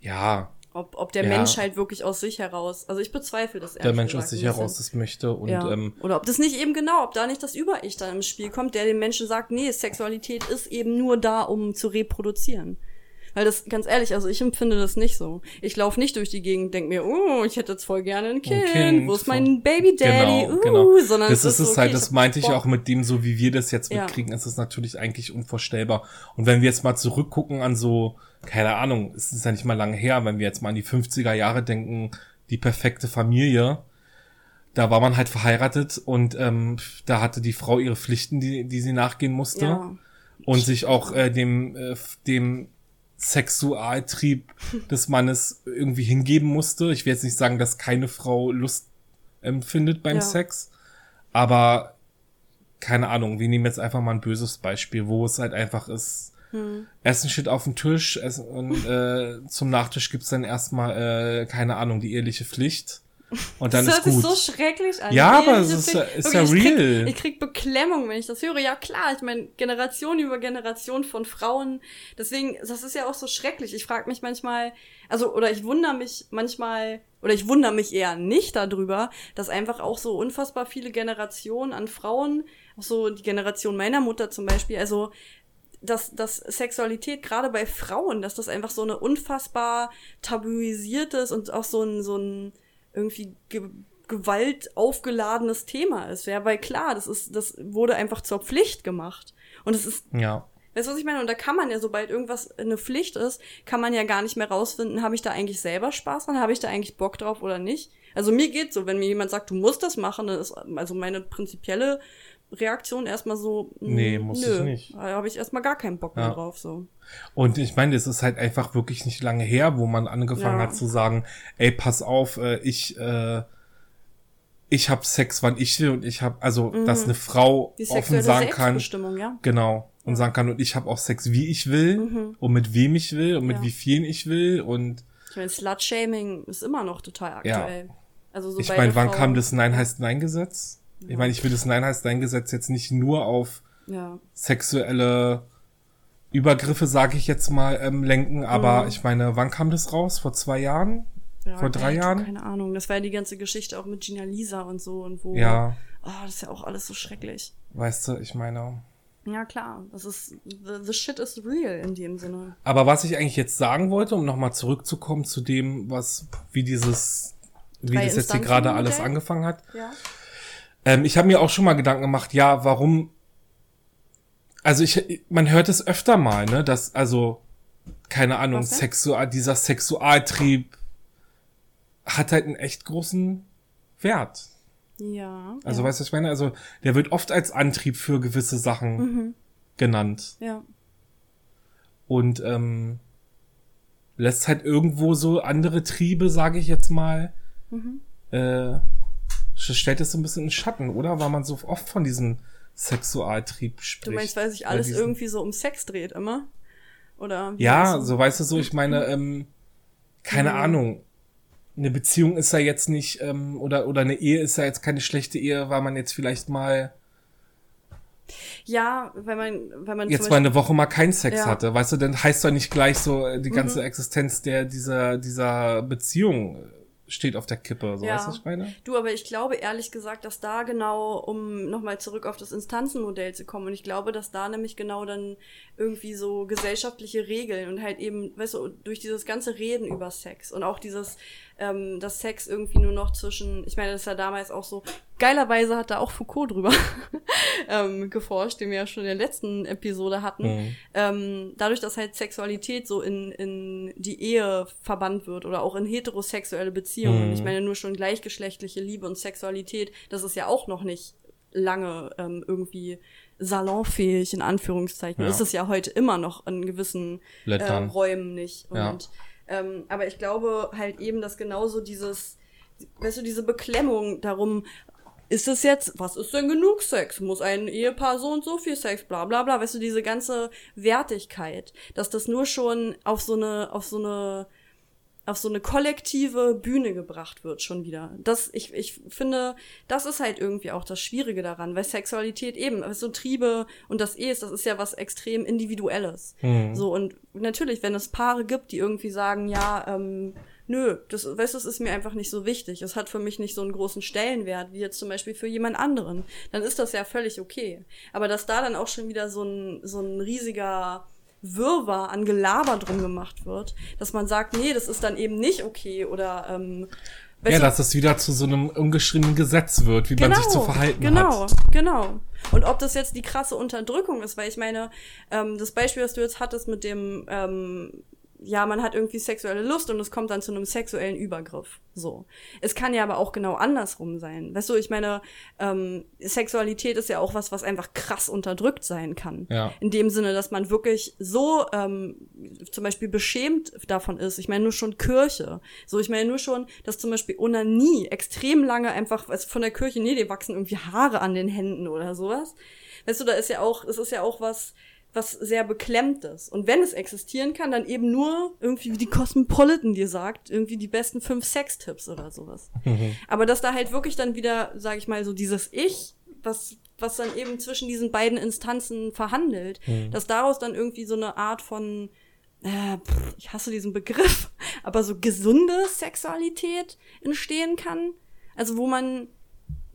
A: Ja,
B: Ob, ob der
A: Ja.
B: Mensch halt wirklich aus sich heraus, also ich bezweifle das
A: der Mensch aus sich heraus das möchte und
B: ja.
A: ähm,
B: Oder ob das nicht eben genau, ob da nicht das Über-Ich dann im Spiel kommt, der den Menschen sagt, nee, Sexualität ist eben nur da, um zu reproduzieren. Weil das, ganz ehrlich, also ich empfinde das nicht so. Ich laufe nicht durch die Gegend, denk mir, oh, ich hätte jetzt voll gerne ein Kind,
A: Kind,
B: wo ist mein Baby Daddy,
A: Genau,
B: uh,
A: genau.
B: sondern
A: das ist es
B: so,
A: halt,
B: okay,
A: das meinte ich auch mit dem, so wie wir das jetzt
B: Ja.
A: mitkriegen, ist es natürlich eigentlich unvorstellbar. Und wenn wir jetzt mal zurückgucken an so, keine Ahnung, es ist ja nicht mal lange her, wenn wir jetzt mal an die 50er Jahre denken, die perfekte Familie, da war man halt verheiratet und ähm, da hatte die Frau ihre Pflichten, die, die sie nachgehen musste
B: Ja.
A: und sich auch äh, dem, äh, dem Sexualtrieb des Mannes irgendwie hingeben musste. Ich will jetzt nicht sagen, dass keine Frau Lust empfindet beim
B: Ja.
A: Sex, aber keine Ahnung, wir nehmen jetzt einfach mal ein böses Beispiel, wo es halt einfach ist,
B: Hm.
A: Essen steht auf dem Tisch Essen, und äh, zum Nachtisch gibt's dann erstmal, äh, keine Ahnung, die eheliche Pflicht und dann
B: das
A: ist gut.
B: sich so schrecklich an.
A: Ja, aber es ist ist ja
B: ich
A: real.
B: Krieg, ich krieg Beklemmung, wenn ich das höre. Ja klar, ich meine, Generation über Generation von Frauen. Deswegen, das ist ja auch so schrecklich. Ich frage mich manchmal, also, oder ich wundere mich manchmal, oder ich wundere mich eher nicht darüber, dass einfach auch so unfassbar viele Generationen an Frauen, auch so die Generation meiner Mutter zum Beispiel, also dass, dass Sexualität gerade bei Frauen, dass das einfach so eine unfassbar tabuisiertes und auch so ein, so ein irgendwie ge Gewalt aufgeladenes Thema ist. Ja, weil klar, das ist, das wurde einfach zur Pflicht gemacht. Und es ist,
A: Ja.
B: weißt du, was ich meine? Und da kann man ja, sobald irgendwas eine Pflicht ist, kann man ja gar nicht mehr rausfinden, habe ich da eigentlich selber Spaß dran, habe ich da eigentlich Bock drauf oder nicht. Also mir geht's so, wenn mir jemand sagt, du musst das machen, dann ist also meine prinzipielle Reaktion erstmal so, mh,
A: Nee, muss
B: nö,
A: ich nicht.
B: Da habe ich erstmal gar keinen Bock mehr
A: Ja.
B: drauf, so.
A: Und ich meine, es ist halt einfach wirklich nicht lange her, wo man angefangen
B: Ja.
A: hat zu sagen, ey, pass auf, äh, ich, äh, ich hab Sex, wann ich will und ich hab, also, dass eine Frau
B: Mhm. Die
A: offen sagen kann,
B: ja.
A: genau, und sagen kann, und ich habe auch Sex, wie ich will und mit wem ich will und mit
B: Mhm.
A: Wie vielen ich will und
B: Ich meine, Slut-Shaming ist immer noch total aktuell. Also so
A: ich meine, wann
B: Frauen-
A: kam das Nein heißt Nein Gesetz? Ich meine, ich will das Nein heißt Nein Gesetz jetzt nicht nur auf
B: Ja.
A: sexuelle Übergriffe, sage ich jetzt mal, ähm, lenken, aber
B: Mhm.
A: ich meine, wann kam das raus? Vor zwei Jahren?
B: ja
A: Vor drei Jahren?
B: Keine Ahnung. Das war ja die ganze Geschichte auch mit Gina Lisa und so und wo.
A: Ja,
B: Oh, das ist ja auch alles so schrecklich.
A: weißt du, ich meine.
B: Ja, klar. Das ist, the, the shit is real in dem Sinne.
A: Aber was ich eigentlich jetzt sagen wollte, um nochmal zurückzukommen zu dem, was, wie dieses, wie
B: Drei
A: das jetzt hier gerade alles angefangen hat.
B: Ja.
A: Ähm, ich habe mir auch schon mal Gedanken gemacht, ja, warum, also ich, man hört es öfter mal, ne, dass, also, keine Ahnung? Sexual, dieser Sexualtrieb hat halt einen echt großen Wert.
B: Ja.
A: Also,
B: ja.
A: weißt du, ich meine? Also, der wird oft als Antrieb für gewisse Sachen
B: Mhm.
A: genannt.
B: Ja.
A: Und ähm, lässt halt irgendwo so andere Triebe, sage ich jetzt mal,
B: Mhm.
A: äh, stellt es so ein bisschen in Schatten, oder? Weil man so oft von diesem Sexualtrieb spricht.
B: Du meinst, weil sich alles
A: diesen-
B: irgendwie so um Sex dreht immer? Oder?
A: Ja, so weißt du so, ich meine, ähm, keine
B: Mhm.
A: Ahnung. Eine Beziehung ist ja jetzt nicht, ähm, oder, oder eine Ehe ist ja jetzt keine schlechte Ehe, weil man jetzt vielleicht mal
B: Ja, wenn man, wenn man
A: jetzt mal eine Woche mal keinen Sex ja. hatte, weißt du, dann heißt doch nicht gleich so äh, die ganze mhm. Existenz der dieser dieser Beziehung steht auf der Kippe, so ja. weißt du, was ich meine?
B: Du, aber ich glaube ehrlich gesagt, dass da genau, um nochmal zurück auf das Instanzenmodell zu kommen, und ich glaube, dass da nämlich genau dann irgendwie so gesellschaftliche Regeln und halt eben, weißt du, durch dieses ganze Reden über Sex und auch dieses, ähm, dass Sex irgendwie nur noch zwischen, ich meine, das ist ja damals auch so, geilerweise hat da auch Foucault drüber ähm, geforscht, den wir ja schon in der letzten Episode hatten. Mhm. Ähm, dadurch, dass halt Sexualität so in, in die Ehe verbannt wird oder auch in heterosexuelle Beziehungen. Mhm. Ich meine, nur schon gleichgeschlechtliche Liebe und Sexualität, das ist ja auch noch nicht lange ähm, irgendwie salonfähig, in Anführungszeichen. Ja. Ist es ja heute immer noch in gewissen äh, Räumen nicht. Und ja. Ähm, aber ich glaube halt eben, dass genauso dieses, weißt du, diese Beklemmung darum, ist es jetzt, was ist denn genug Sex? Muss ein Ehepaar so und so viel Sex, bla bla bla, weißt du, diese ganze Wertigkeit, dass das nur schon auf so eine, auf so eine auf so eine kollektive Bühne gebracht wird schon wieder. Das, ich, ich finde, das ist halt irgendwie auch das Schwierige daran, weil Sexualität eben, so Triebe und das Es, das ist ja was extrem Individuelles. Mhm. So, und natürlich, wenn es Paare gibt, die irgendwie sagen, ja, ähm, nö, das, weißt du, das ist mir einfach nicht so wichtig. Es hat für mich nicht so einen großen Stellenwert, wie jetzt zum Beispiel für jemand anderen. Dann ist das ja völlig okay. Aber dass da dann auch schon wieder so ein, so ein riesiger, Wirrwarr an Gelaber drum gemacht wird, dass man sagt, nee, das ist dann eben nicht okay oder ähm,
A: ja, dass es wieder zu so einem ungeschriebenen Gesetz wird, wie genau, man sich zu verhalten
B: genau,
A: hat.
B: Genau, genau. Und ob das jetzt die krasse Unterdrückung ist, weil ich meine, ähm, das Beispiel, was du jetzt hattest mit dem ähm, ja, man hat irgendwie sexuelle Lust und es kommt dann zu einem sexuellen Übergriff. So. Es kann ja aber auch genau andersrum sein. Weißt du, ich meine, ähm, Sexualität ist ja auch was, was einfach krass unterdrückt sein kann. Ja. In dem Sinne, dass man wirklich so ähm, zum Beispiel beschämt davon ist. Ich meine nur schon Kirche. So, ich meine nur schon, dass zum Beispiel Onanie extrem lange einfach also von der Kirche, nee, die wachsen irgendwie Haare an den Händen oder sowas. Weißt du, da ist ja auch, es ist ja auch was, was sehr beklemmtes. Und wenn es existieren kann, dann eben nur irgendwie wie die Cosmopolitan dir sagt, irgendwie die besten fünf Sextipps oder sowas. Mhm. Aber dass da halt wirklich dann wieder, sag ich mal, so dieses Ich, was, was dann eben zwischen diesen beiden Instanzen verhandelt, mhm. dass daraus dann irgendwie so eine Art von, äh, pff, ich hasse diesen Begriff, aber so gesunde Sexualität entstehen kann. Also wo man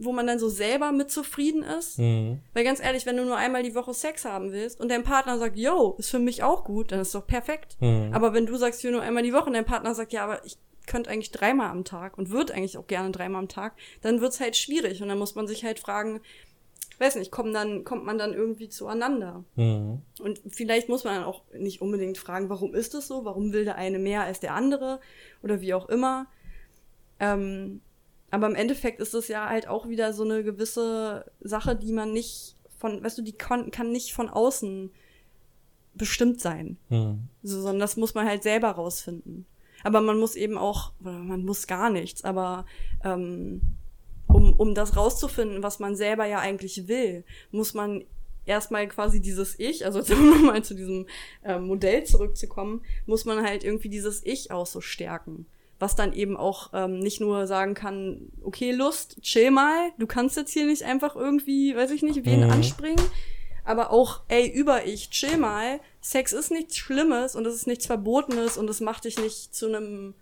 B: wo man dann so selber mit zufrieden ist. Mhm. Weil ganz ehrlich, wenn du nur einmal die Woche Sex haben willst und dein Partner sagt, yo, ist für mich auch gut, dann ist doch perfekt. Mhm. Aber wenn du sagst, ich will nur einmal die Woche und dein Partner sagt, ja, aber ich könnte eigentlich dreimal am Tag und würde eigentlich auch gerne dreimal am Tag, dann wird's halt schwierig und dann muss man sich halt fragen, weiß nicht, kommt dann, kommt man dann irgendwie zueinander. Mhm. Und vielleicht muss man dann auch nicht unbedingt fragen, warum ist das so? Warum will der eine mehr als der andere? Oder wie auch immer. Ähm, aber im Endeffekt ist es ja halt auch wieder so eine gewisse Sache, die man nicht von, weißt du, die kann, kann nicht von außen bestimmt sein. Hm. So, sondern das muss man halt selber rausfinden. Aber man muss eben auch, oder man muss gar nichts, aber ähm, um, um das rauszufinden, was man selber ja eigentlich will, muss man erstmal quasi dieses Ich, also um mal zu diesem äh, Modell zurückzukommen, muss man halt irgendwie dieses Ich auch so stärken was dann eben auch ähm, nicht nur sagen kann, okay, Lust, chill mal, du kannst jetzt hier nicht einfach irgendwie, weiß ich nicht, wen mhm. anspringen, aber auch, ey, über ich, chill mal, Sex ist nichts Schlimmes und es ist nichts Verbotenes und es macht dich nicht zu einem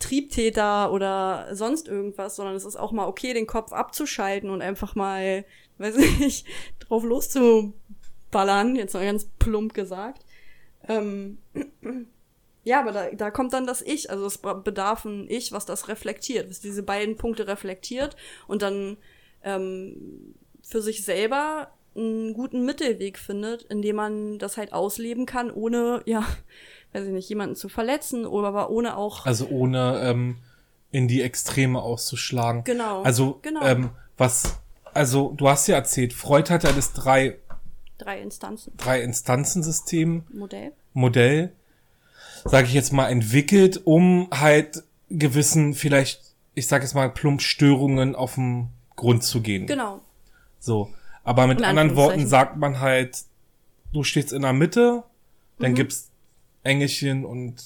B: Triebtäter oder sonst irgendwas, sondern es ist auch mal okay, den Kopf abzuschalten und einfach mal, weiß ich nicht, drauf loszuballern, jetzt mal ganz plump gesagt. Ähm, ja, aber da, da kommt dann das Ich, also es bedarf ein Ich, was das reflektiert, was diese beiden Punkte reflektiert und dann ähm, für sich selber einen guten Mittelweg findet, indem man das halt ausleben kann, ohne, ja, weiß ich nicht, jemanden zu verletzen oder aber ohne auch.
A: Also ohne ähm, in die Extreme auszuschlagen.
B: Genau.
A: Also,
B: genau.
A: Ähm, was, also du hast ja erzählt, Freud hat ja das drei
B: drei Instanzen.
A: Drei Instanzensystem.
B: Modell.
A: Modell sage ich jetzt mal, entwickelt, um halt gewissen, vielleicht, ich sage jetzt mal, plump Störungen auf den Grund zu gehen.
B: Genau.
A: So. Aber mit anderen Worten sagt man halt, du stehst in der Mitte, dann mhm. gibt's Engelchen und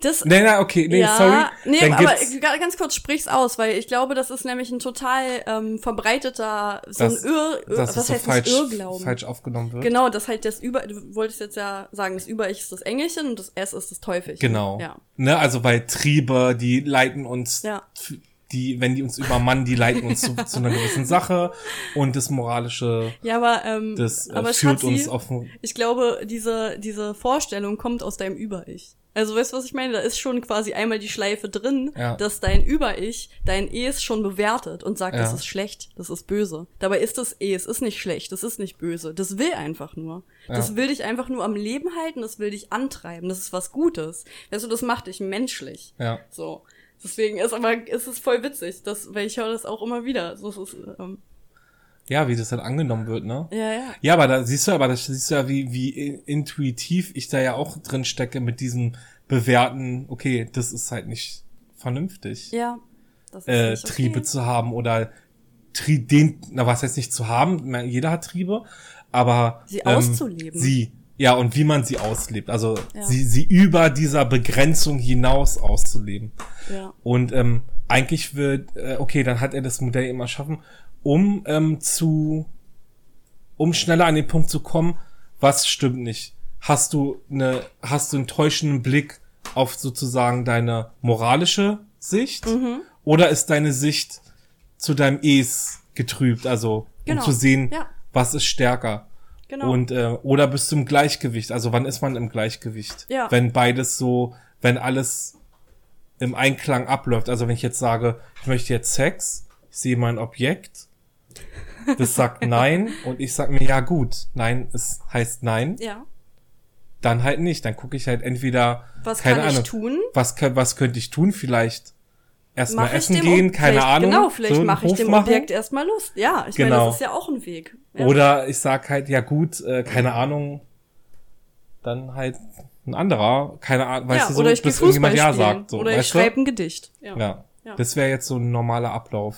B: Das,
A: Nee, nee, okay, nee,
B: ja,
A: sorry.
B: Nee,
A: Dann
B: aber
A: gibt's-
B: ga- ganz kurz sprich's aus, weil ich glaube, das ist nämlich ein total ähm, verbreiteter, so
A: Das-
B: ein Irr, Irr
A: dass
B: was
A: es so
B: heißt
A: falsch,
B: Irrglauben?
A: falsch aufgenommen wird.
B: Genau, das halt das Über, du wolltest jetzt ja sagen, das Über-Ich ist das Engelchen und das S ist das Teufelchen.
A: Genau.
B: Ja.
A: Ne, also weil Triebe, die leiten uns,
B: Ja.
A: die, wenn die uns übermannen, die leiten uns zu, zu einer gewissen Sache und das Moralische,
B: Ja, aber, ähm,
A: das äh,
B: aber
A: führt
B: Schatzi,
A: uns auf
B: ich glaube, diese, diese Vorstellung kommt aus deinem Über-Ich. Also weißt du, was ich meine? Da ist schon quasi einmal die Schleife drin,
A: Ja.
B: dass dein Über-Ich dein Es schon bewertet und sagt,
A: Ja.
B: das ist schlecht, das ist böse. Dabei ist das Es, ist nicht schlecht, das ist nicht böse. Das will einfach nur. Das
A: Ja.
B: will dich einfach nur am Leben halten, das will dich antreiben, das ist was Gutes. Weißt du, das macht dich menschlich.
A: ja.
B: So. Deswegen ist aber, ist es voll witzig, das, weil ich höre das auch immer wieder. So, es ist, ähm,
A: Ja, wie das dann angenommen wird, ne?
B: ja, ja.
A: Ja, aber da siehst du, aber das siehst du ja, wie, wie intuitiv ich da ja auch drin stecke mit diesem Bewerten, okay, das ist halt nicht vernünftig,
B: Ja. Das ist
A: äh,
B: nicht okay.
A: Triebe zu haben oder tri den, na was heißt nicht zu haben, jeder hat Triebe, aber
B: Sie
A: ähm,
B: auszuleben.
A: Sie, ja, und wie man sie auslebt, also
B: Ja.
A: sie, sie über dieser Begrenzung hinaus auszuleben.
B: Ja.
A: Und ähm, eigentlich wird, äh, okay, dann hat er das Modell immer schaffen, um ähm, zu, um schneller an den Punkt zu kommen, was stimmt nicht. Hast du eine, hast du einen täuschenden Blick auf sozusagen deine moralische Sicht?
B: Mhm.
A: Oder ist deine Sicht zu deinem Es getrübt? Also,
B: Genau.
A: um zu sehen,
B: Ja.
A: was ist stärker?
B: Genau.
A: Und äh, oder bist du im Gleichgewicht? Also wann ist man im Gleichgewicht?
B: Ja.
A: Wenn beides so, wenn alles im Einklang abläuft. Also wenn ich jetzt sage, ich möchte jetzt Sex, ich sehe mein Objekt, das sagt nein und ich sag mir ja gut, nein, es heißt nein,
B: ja.
A: dann halt nicht. Dann gucke ich halt entweder
B: Was
A: keine
B: kann ich
A: Ahnung,
B: tun?
A: was kö- was könnte ich tun? Vielleicht erstmal
B: ich
A: essen gehen, keine Ahnung.
B: Genau, vielleicht
A: so
B: mache ich dem
A: machen.
B: Objekt erstmal Lust. Ja, ich meine,
A: Genau.
B: das ist ja auch ein Weg. Ja.
A: Oder ich sag halt, ja gut, äh, keine Ahnung, dann halt ein anderer, keine Ahnung, weißt
B: ja,
A: du so,
B: ich gehe
A: bis irgendjemand
B: Fußball
A: ja
B: spielen.
A: sagt. So,
B: oder ich schreibe ein Gedicht. Ja.
A: Ja.
B: Ja.
A: Das wäre jetzt so ein normaler Ablauf,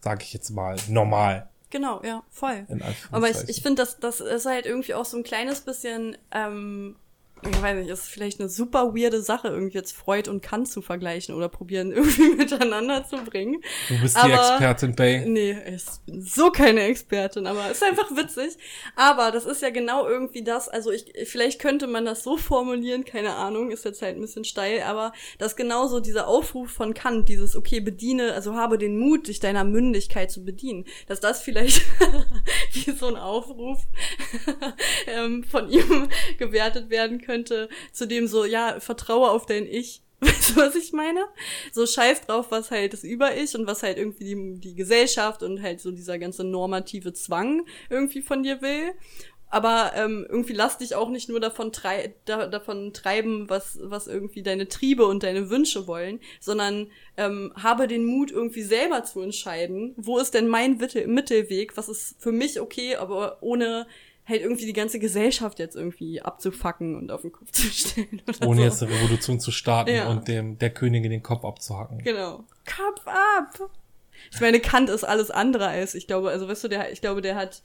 A: sag ich jetzt mal. Normal.
B: Genau, ja, voll. Aber ich, ich finde, das, das ist halt irgendwie auch so ein kleines bisschen, ähm, ich weiß nicht, ist vielleicht eine super weirde Sache, irgendwie jetzt Freud und Kant zu vergleichen oder probieren, irgendwie miteinander zu bringen.
A: Du bist die
B: aber-
A: Expertin, Bay.
B: Nee, ich bin so keine Expertin, aber ist einfach witzig. Aber das ist ja genau irgendwie das, also ich, vielleicht könnte man das so formulieren, keine Ahnung, ist jetzt halt ein bisschen steil, aber das genauso dieser Aufruf von Kant, dieses, okay, bediene, also habe den Mut, dich deiner Mündigkeit zu bedienen, dass das vielleicht wie so ein Aufruf ähm, von ihm gewertet werden könnte, zu dem so, ja, vertraue auf dein Ich. Weißt du, was ich meine? So scheiß drauf, was halt das Über-Ich und was halt irgendwie die, die Gesellschaft und halt so dieser ganze normative Zwang irgendwie von dir will. Aber ähm, irgendwie lass dich auch nicht nur davon, trei da, davon treiben, was, was irgendwie deine Triebe und deine Wünsche wollen, sondern ähm, habe den Mut, irgendwie selber zu entscheiden, wo ist denn mein Mittel Mittelweg, was ist für mich okay, aber ohne halt irgendwie die ganze Gesellschaft jetzt irgendwie abzufacken und auf den Kopf zu stellen. Oder
A: Ohne
B: so.
A: jetzt eine Revolution zu starten
B: Ja.
A: und dem der Königin den Kopf abzuhacken.
B: Genau. Kopf ab! Ich meine, Kant ist alles andere als, ich glaube, also weißt du, der, ich glaube, der hat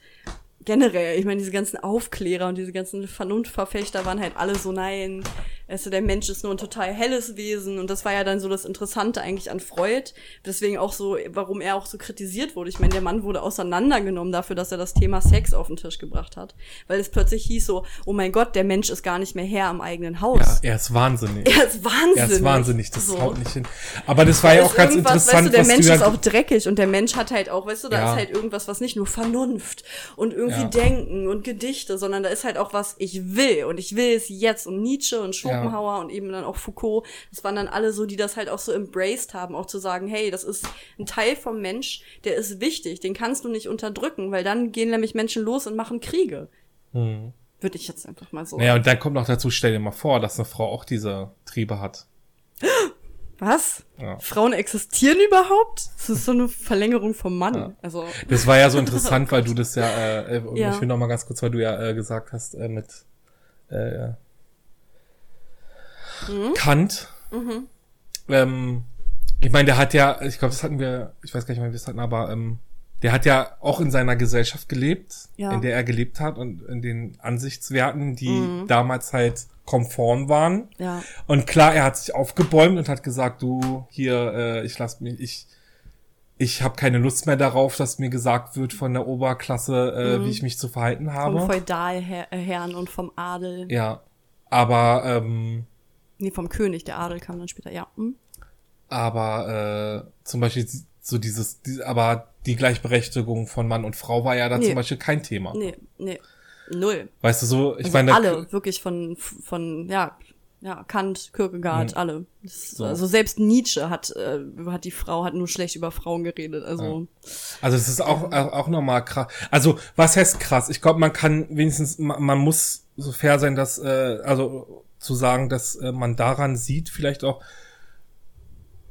B: generell, ich meine, diese ganzen Aufklärer und diese ganzen Vernunftverfechter waren halt alle so, nein, also der Mensch ist nur ein total helles Wesen und das war ja dann so das Interessante eigentlich an Freud, deswegen auch so, warum er auch so kritisiert wurde. Ich meine, der Mann wurde auseinandergenommen dafür, dass er das Thema Sex auf den Tisch gebracht hat, weil es plötzlich hieß so, oh mein Gott, der Mensch ist gar nicht mehr Herr am eigenen
A: Ja,
B: Haus.
A: er ist wahnsinnig.
B: Er ist wahnsinnig.
A: Er ist wahnsinnig, das
B: So.
A: haut nicht hin. Aber das war ja
B: Da
A: auch
B: ist
A: ganz interessant,
B: weißt du, der Mensch ist
A: ja,
B: auch dreckig und der Mensch hat halt auch, weißt du, da
A: Ja.
B: ist halt irgendwas, was nicht nur Vernunft und irgendwie
A: Ja.
B: Denken und Gedichte, sondern da ist halt auch was, ich will und ich will es jetzt und Nietzsche und Schopenhauer und eben dann auch Foucault, das waren dann alle so, die das halt auch so embraced haben, auch zu sagen, hey, das ist ein Teil vom Mensch, der ist wichtig, den kannst du nicht unterdrücken, weil dann gehen nämlich Menschen los und machen Kriege.
A: Hm.
B: Würde ich jetzt einfach mal so.
A: Naja, und dann kommt noch dazu, stell dir mal vor, dass eine Frau auch diese Triebe hat.
B: Was?
A: Ja.
B: Frauen existieren überhaupt? Das ist so eine Verlängerung vom Mann.
A: Ja.
B: Also,
A: Das war ja so interessant, weil du das ja, äh, äh,
B: Ja.
A: ich will noch mal ganz kurz, weil du ja äh, gesagt hast, äh, mit äh,
B: Mhm.
A: Kant. Ähm, ich meine, der hat ja, ich glaube, das hatten wir, ich weiß gar nicht mehr, wie wir es hatten, aber ähm, der hat ja auch in seiner Gesellschaft gelebt,
B: Ja.
A: in der er gelebt hat und in den Ansichtswerten, die damals halt konform waren.
B: Ja.
A: Und klar, er hat sich aufgebäumt und hat gesagt, du hier, äh, ich lass mich, ich, ich habe keine Lust mehr darauf, dass mir gesagt wird von der Oberklasse, äh, wie ich mich zu verhalten
B: Vom
A: habe.
B: Feudalherrn und vom Adel.
A: Ja, aber ähm,
B: Nee, vom König. Der Adel kam dann später, ja. Hm?
A: aber äh, zum Beispiel so dieses, die, aber die Gleichberechtigung von Mann und Frau war ja da
B: Nee.
A: zum Beispiel kein Thema.
B: Nee, nee. Null.
A: Weißt du so, ich
B: Also
A: meine,
B: alle, wirklich von, von, ja, ja, Kant, Kierkegaard, alle. Das,
A: So.
B: Also selbst Nietzsche hat, äh, hat die Frau, hat nur schlecht über Frauen geredet. Also,
A: Also es ist auch, auch, auch nochmal krass. Also was heißt krass? Ich glaube, man kann wenigstens, man, man muss so fair sein, dass, äh, also zu sagen, dass äh, man daran sieht, vielleicht auch,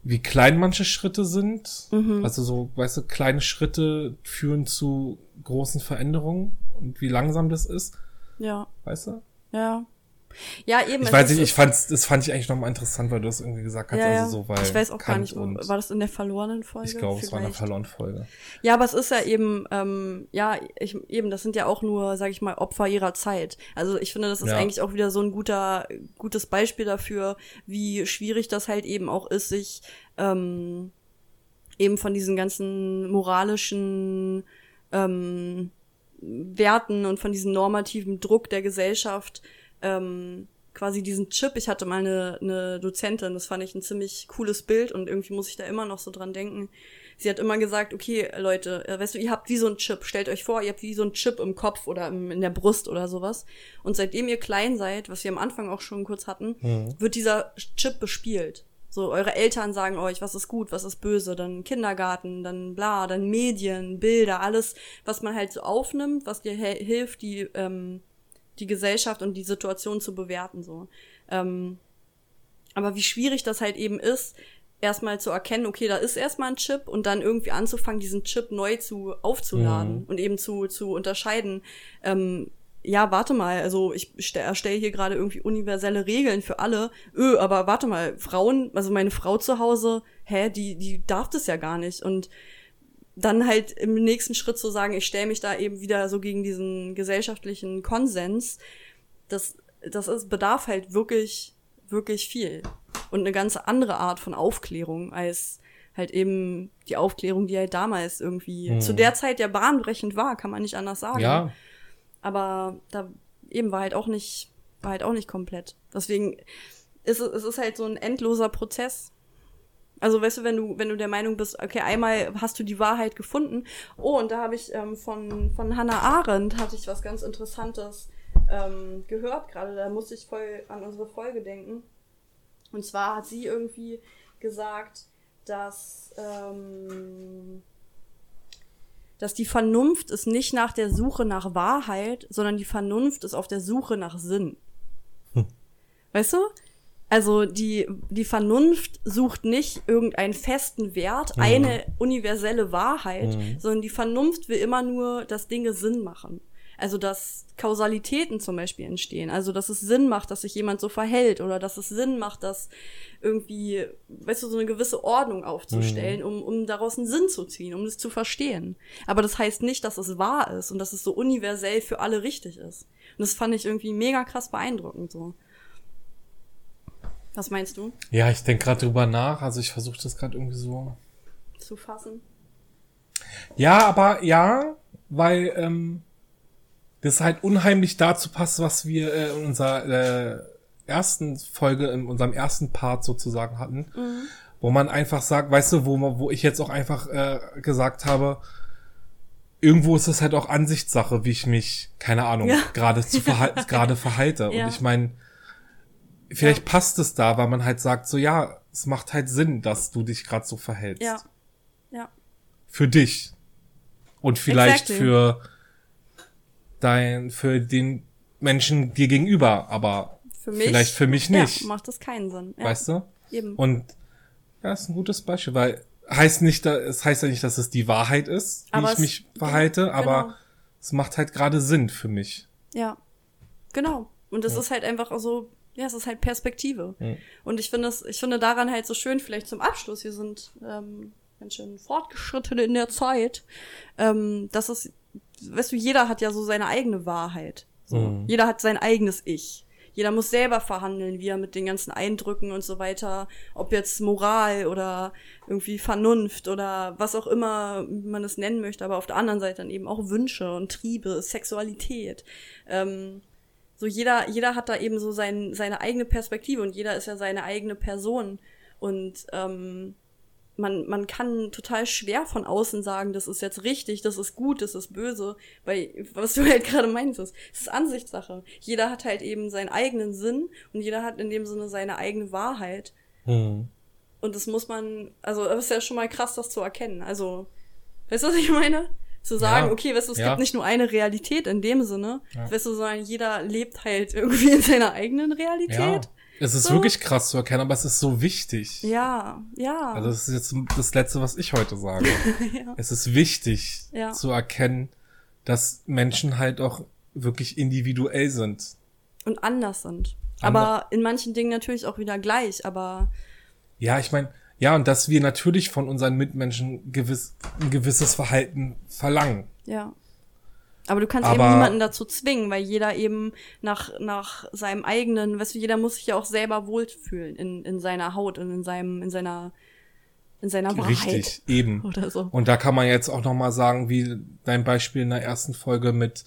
A: wie klein manche Schritte sind. Also so, weißt du, kleine Schritte führen zu großen Veränderungen und wie langsam das ist,
B: ja,
A: weißt du?
B: ja. Ja, eben.
A: Ich weiß nicht, ich fand's, das fand ich eigentlich nochmal interessant, weil du das irgendwie gesagt hast,
B: ja,
A: also so, weil
B: ich weiß auch gar
A: Kant
B: nicht,
A: und
B: war das in der verlorenen Folge?
A: ich glaube, es war eine
B: Vielleicht.
A: verlorene Folge.
B: Ja, aber es ist ja eben, ähm, ja, ich, eben, das sind ja auch nur, sag ich mal, Opfer ihrer Zeit. Also ich finde, das ist
A: Ja.
B: eigentlich auch wieder so ein guter, gutes Beispiel dafür, wie schwierig das halt eben auch ist, sich ähm, eben von diesen ganzen moralischen ähm, Werten und von diesem normativen Druck der Gesellschaft ähm, quasi diesen Chip. Ich hatte mal eine, eine Dozentin, das fand ich ein ziemlich cooles Bild und irgendwie muss ich da immer noch so dran denken. Sie hat immer gesagt, okay, Leute, äh, weißt du, ihr habt wie so ein Chip. Stellt euch vor, ihr habt wie so ein Chip im Kopf oder im, in der Brust oder sowas. Und seitdem ihr klein seid, was wir am Anfang auch schon kurz hatten, wird dieser Chip bespielt. So, eure Eltern sagen euch, was ist gut, was ist böse, dann Kindergarten, dann bla, dann Medien, Bilder, alles, was man halt so aufnimmt, was dir hilft, die, ähm, die Gesellschaft und die Situation zu bewerten, so. Ähm, aber wie schwierig das halt eben ist, erstmal zu erkennen, okay, da ist erstmal ein Chip und dann irgendwie anzufangen, diesen Chip neu zu aufzuladen und eben zu, zu unterscheiden. Ähm, ja, warte mal, also ich ste- erstelle hier gerade irgendwie universelle Regeln für alle. Öh, aber warte mal, Frauen, also meine Frau zu Hause, hä, die, die darf das ja gar nicht. Und dann halt im nächsten Schritt zu sagen, ich stelle mich da eben wieder so gegen diesen gesellschaftlichen Konsens, das, das ist, bedarf halt wirklich, wirklich viel. Und eine ganz andere Art von Aufklärung als halt eben die Aufklärung, die halt damals irgendwie zu der Zeit ja bahnbrechend war, kann man nicht anders sagen.
A: Ja,
B: Aber da eben war halt auch nicht, war halt auch nicht komplett. Deswegen ist es, es ist halt so ein endloser Prozess. Also weißt du, wenn du, wenn du der Meinung bist, okay, einmal hast du die Wahrheit gefunden. Oh, und da habe ich ähm, von, von Hannah Arendt hatte ich was ganz Interessantes ähm, gehört gerade. Da musste ich voll an unsere Folge denken. Und zwar hat sie irgendwie gesagt, dass, ähm, dass die Vernunft ist nicht nach der Suche nach Wahrheit, sondern die Vernunft ist auf der Suche nach Sinn. Weißt du? Also die, die Vernunft sucht nicht irgendeinen festen Wert, eine universelle Wahrheit, sondern die Vernunft will immer nur, dass Dinge Sinn machen. Also dass Kausalitäten zum Beispiel entstehen. Also dass es Sinn macht, dass sich jemand so verhält oder dass es Sinn macht, dass irgendwie, weißt du, so eine gewisse Ordnung aufzustellen, um, um daraus einen Sinn zu ziehen, um das zu verstehen. Aber das heißt nicht, dass es wahr ist und dass es so universell für alle richtig ist. Und das fand ich irgendwie mega krass beeindruckend so. Was meinst du?
A: ja, ich denke gerade drüber nach. Also ich versuche das gerade irgendwie so.
B: Zu fassen?
A: Ja, aber ja, weil ähm, das halt unheimlich dazu passt, was wir äh, in unserer äh, ersten Folge, in unserem ersten Part sozusagen hatten, wo man einfach sagt, weißt du, wo, wo ich jetzt auch einfach äh, gesagt habe, irgendwo ist es halt auch Ansichtssache, wie ich mich, keine Ahnung,
B: Ja.
A: gerade zu verhal gerade verhalte.
B: Ja.
A: Und ich meine, vielleicht
B: Ja.
A: passt es da, weil man halt sagt, so ja, es macht halt Sinn, dass du dich gerade so verhältst
B: Ja. Ja.
A: für dich und vielleicht
B: Exactly.
A: für dein für den Menschen dir gegenüber, aber
B: Für mich.
A: vielleicht für mich nicht,
B: Ja, macht das keinen Sinn. Ja,
A: weißt du?
B: Eben.
A: Und ja, ist ein gutes Beispiel, weil heißt nicht, da- es heißt ja nicht, dass es die Wahrheit ist, wie
B: Aber
A: ich
B: es-
A: mich verhalte,
B: genau.
A: aber es macht halt gerade Sinn für mich.
B: Ja, genau. Und es ist halt einfach so, ja, es ist halt Perspektive. Und ich finde es, ich finde daran halt so schön, vielleicht zum Abschluss, wir sind ähm, ganz schön fortgeschritten in der Zeit. Ähm, das ist, weißt du, jeder hat ja so seine eigene Wahrheit. So. Mhm. Jeder hat sein eigenes Ich. Jeder muss selber verhandeln, wie er mit den ganzen Eindrücken und so weiter, ob jetzt Moral oder irgendwie Vernunft oder was auch immer man es nennen möchte, aber auf der anderen Seite dann eben auch Wünsche und Triebe, Sexualität. Ähm, so jeder, jeder hat da eben so sein, seine eigene Perspektive und jeder ist ja seine eigene Person. Und ähm, man, man kann total schwer von außen sagen, das ist jetzt richtig, das ist gut, das ist böse, weil, was du halt gerade meinst, ist, es ist Ansichtssache. Jeder hat halt eben seinen eigenen Sinn und jeder hat in dem Sinne seine eigene Wahrheit. Mhm. Und das muss man, also, das ist ja schon mal krass, das zu erkennen. Also, weißt du, was ich meine? Zu sagen, ja, okay, weißt du, es ja. gibt nicht nur eine Realität in dem Sinne, ja. weißt du, sondern jeder lebt halt irgendwie in seiner eigenen Realität. Ja.
A: Es ist so. wirklich krass zu erkennen, aber es ist so wichtig.
B: Ja, ja.
A: Also das ist jetzt das Letzte, was ich heute sage. ja. Es ist wichtig zu erkennen, dass Menschen halt auch wirklich individuell sind.
B: Und anders sind. Ander aber in manchen Dingen natürlich auch wieder gleich, aber.
A: Ja, ich meine, ja, und dass wir natürlich von unseren Mitmenschen gewiss, ein gewisses Verhalten verlangen.
B: Ja. Aber du kannst aber, eben niemanden dazu zwingen, weil jeder eben nach, nach seinem eigenen, weißt du, jeder muss sich ja auch selber wohlfühlen in, in seiner Haut und in seinem, in seiner, in seiner Wahrheit. Richtig,
A: eben. Oder so. Und da kann man jetzt auch nochmal sagen, wie dein Beispiel in der ersten Folge mit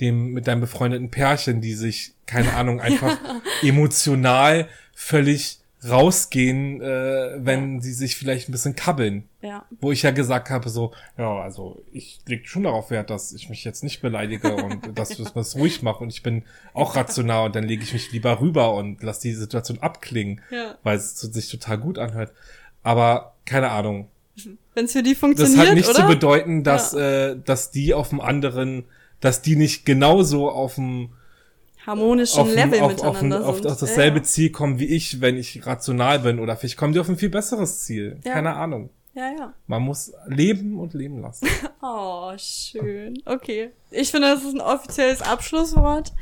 A: dem, mit deinem befreundeten Pärchen, die sich, keine Ahnung, einfach ja. emotional völlig rausgehen, äh, wenn ja. sie sich vielleicht ein bisschen kabbeln. Ja. Wo ich ja gesagt habe, so, ja, also ich leg schon darauf Wert, dass ich mich jetzt nicht beleidige und dass wir es ruhig machen und ich bin auch rational und dann lege ich mich lieber rüber und lass die Situation abklingen, ja. weil es sich total gut anhört. Aber keine Ahnung.
B: Wenn es für die funktioniert,
A: Das hat
B: nicht
A: oder? zu bedeuten, dass, ja. äh, dass die auf dem anderen, dass die nicht genauso auf dem
B: harmonischen auf, Level auf, miteinander
A: auf, sind. Auf, dasselbe ja. Ziel kommen wie ich, wenn ich rational bin. Oder vielleicht kommen die auf ein viel besseres Ziel. Ja. Keine Ahnung.
B: Ja, ja.
A: Man muss leben und leben lassen.
B: oh, schön. Okay. Ich finde, das ist ein offizielles Abschlusswort.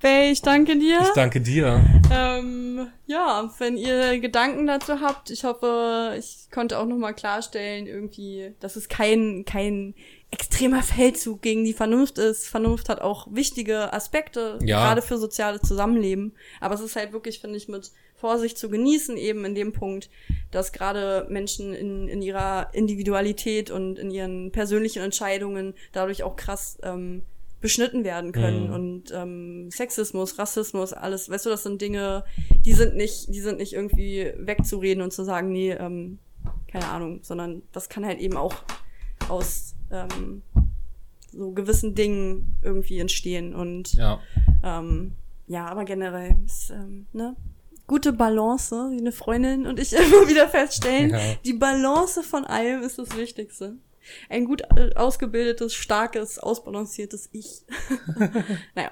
B: Bay, ich danke dir.
A: Ich danke dir.
B: Ähm, ja, wenn ihr Gedanken dazu habt, ich hoffe, ich konnte auch nochmal klarstellen, irgendwie, dass es kein, kein extremer Feldzug gegen die Vernunft ist. Vernunft hat auch wichtige Aspekte, ja. gerade für soziales Zusammenleben. Aber es ist halt wirklich, finde ich, mit Vorsicht zu genießen, eben in dem Punkt, dass gerade Menschen in, in ihrer Individualität und in ihren persönlichen Entscheidungen dadurch auch krass ähm, beschnitten werden können. Mhm. Und ähm, Sexismus, Rassismus, alles, weißt du, das sind Dinge, die sind nicht, die sind nicht irgendwie wegzureden und zu sagen, nee, ähm, keine Ahnung, sondern das kann halt eben auch aus ähm, so gewissen Dingen irgendwie entstehen. Und ja, ähm, ja aber generell ist, ähm, ne? Gute Balance, wie eine Freundin und ich immer wieder feststellen, ja. die Balance von allem ist das Wichtigste. Ein gut äh, ausgebildetes, starkes, ausbalanciertes Ich. naja,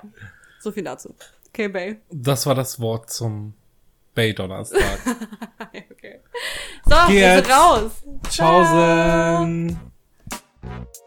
B: so viel dazu. Okay, Bay.
A: Das war das Wort zum Bay-Donnerstag.
B: okay. So, Geh wir sind raus.
A: Tschaußen. you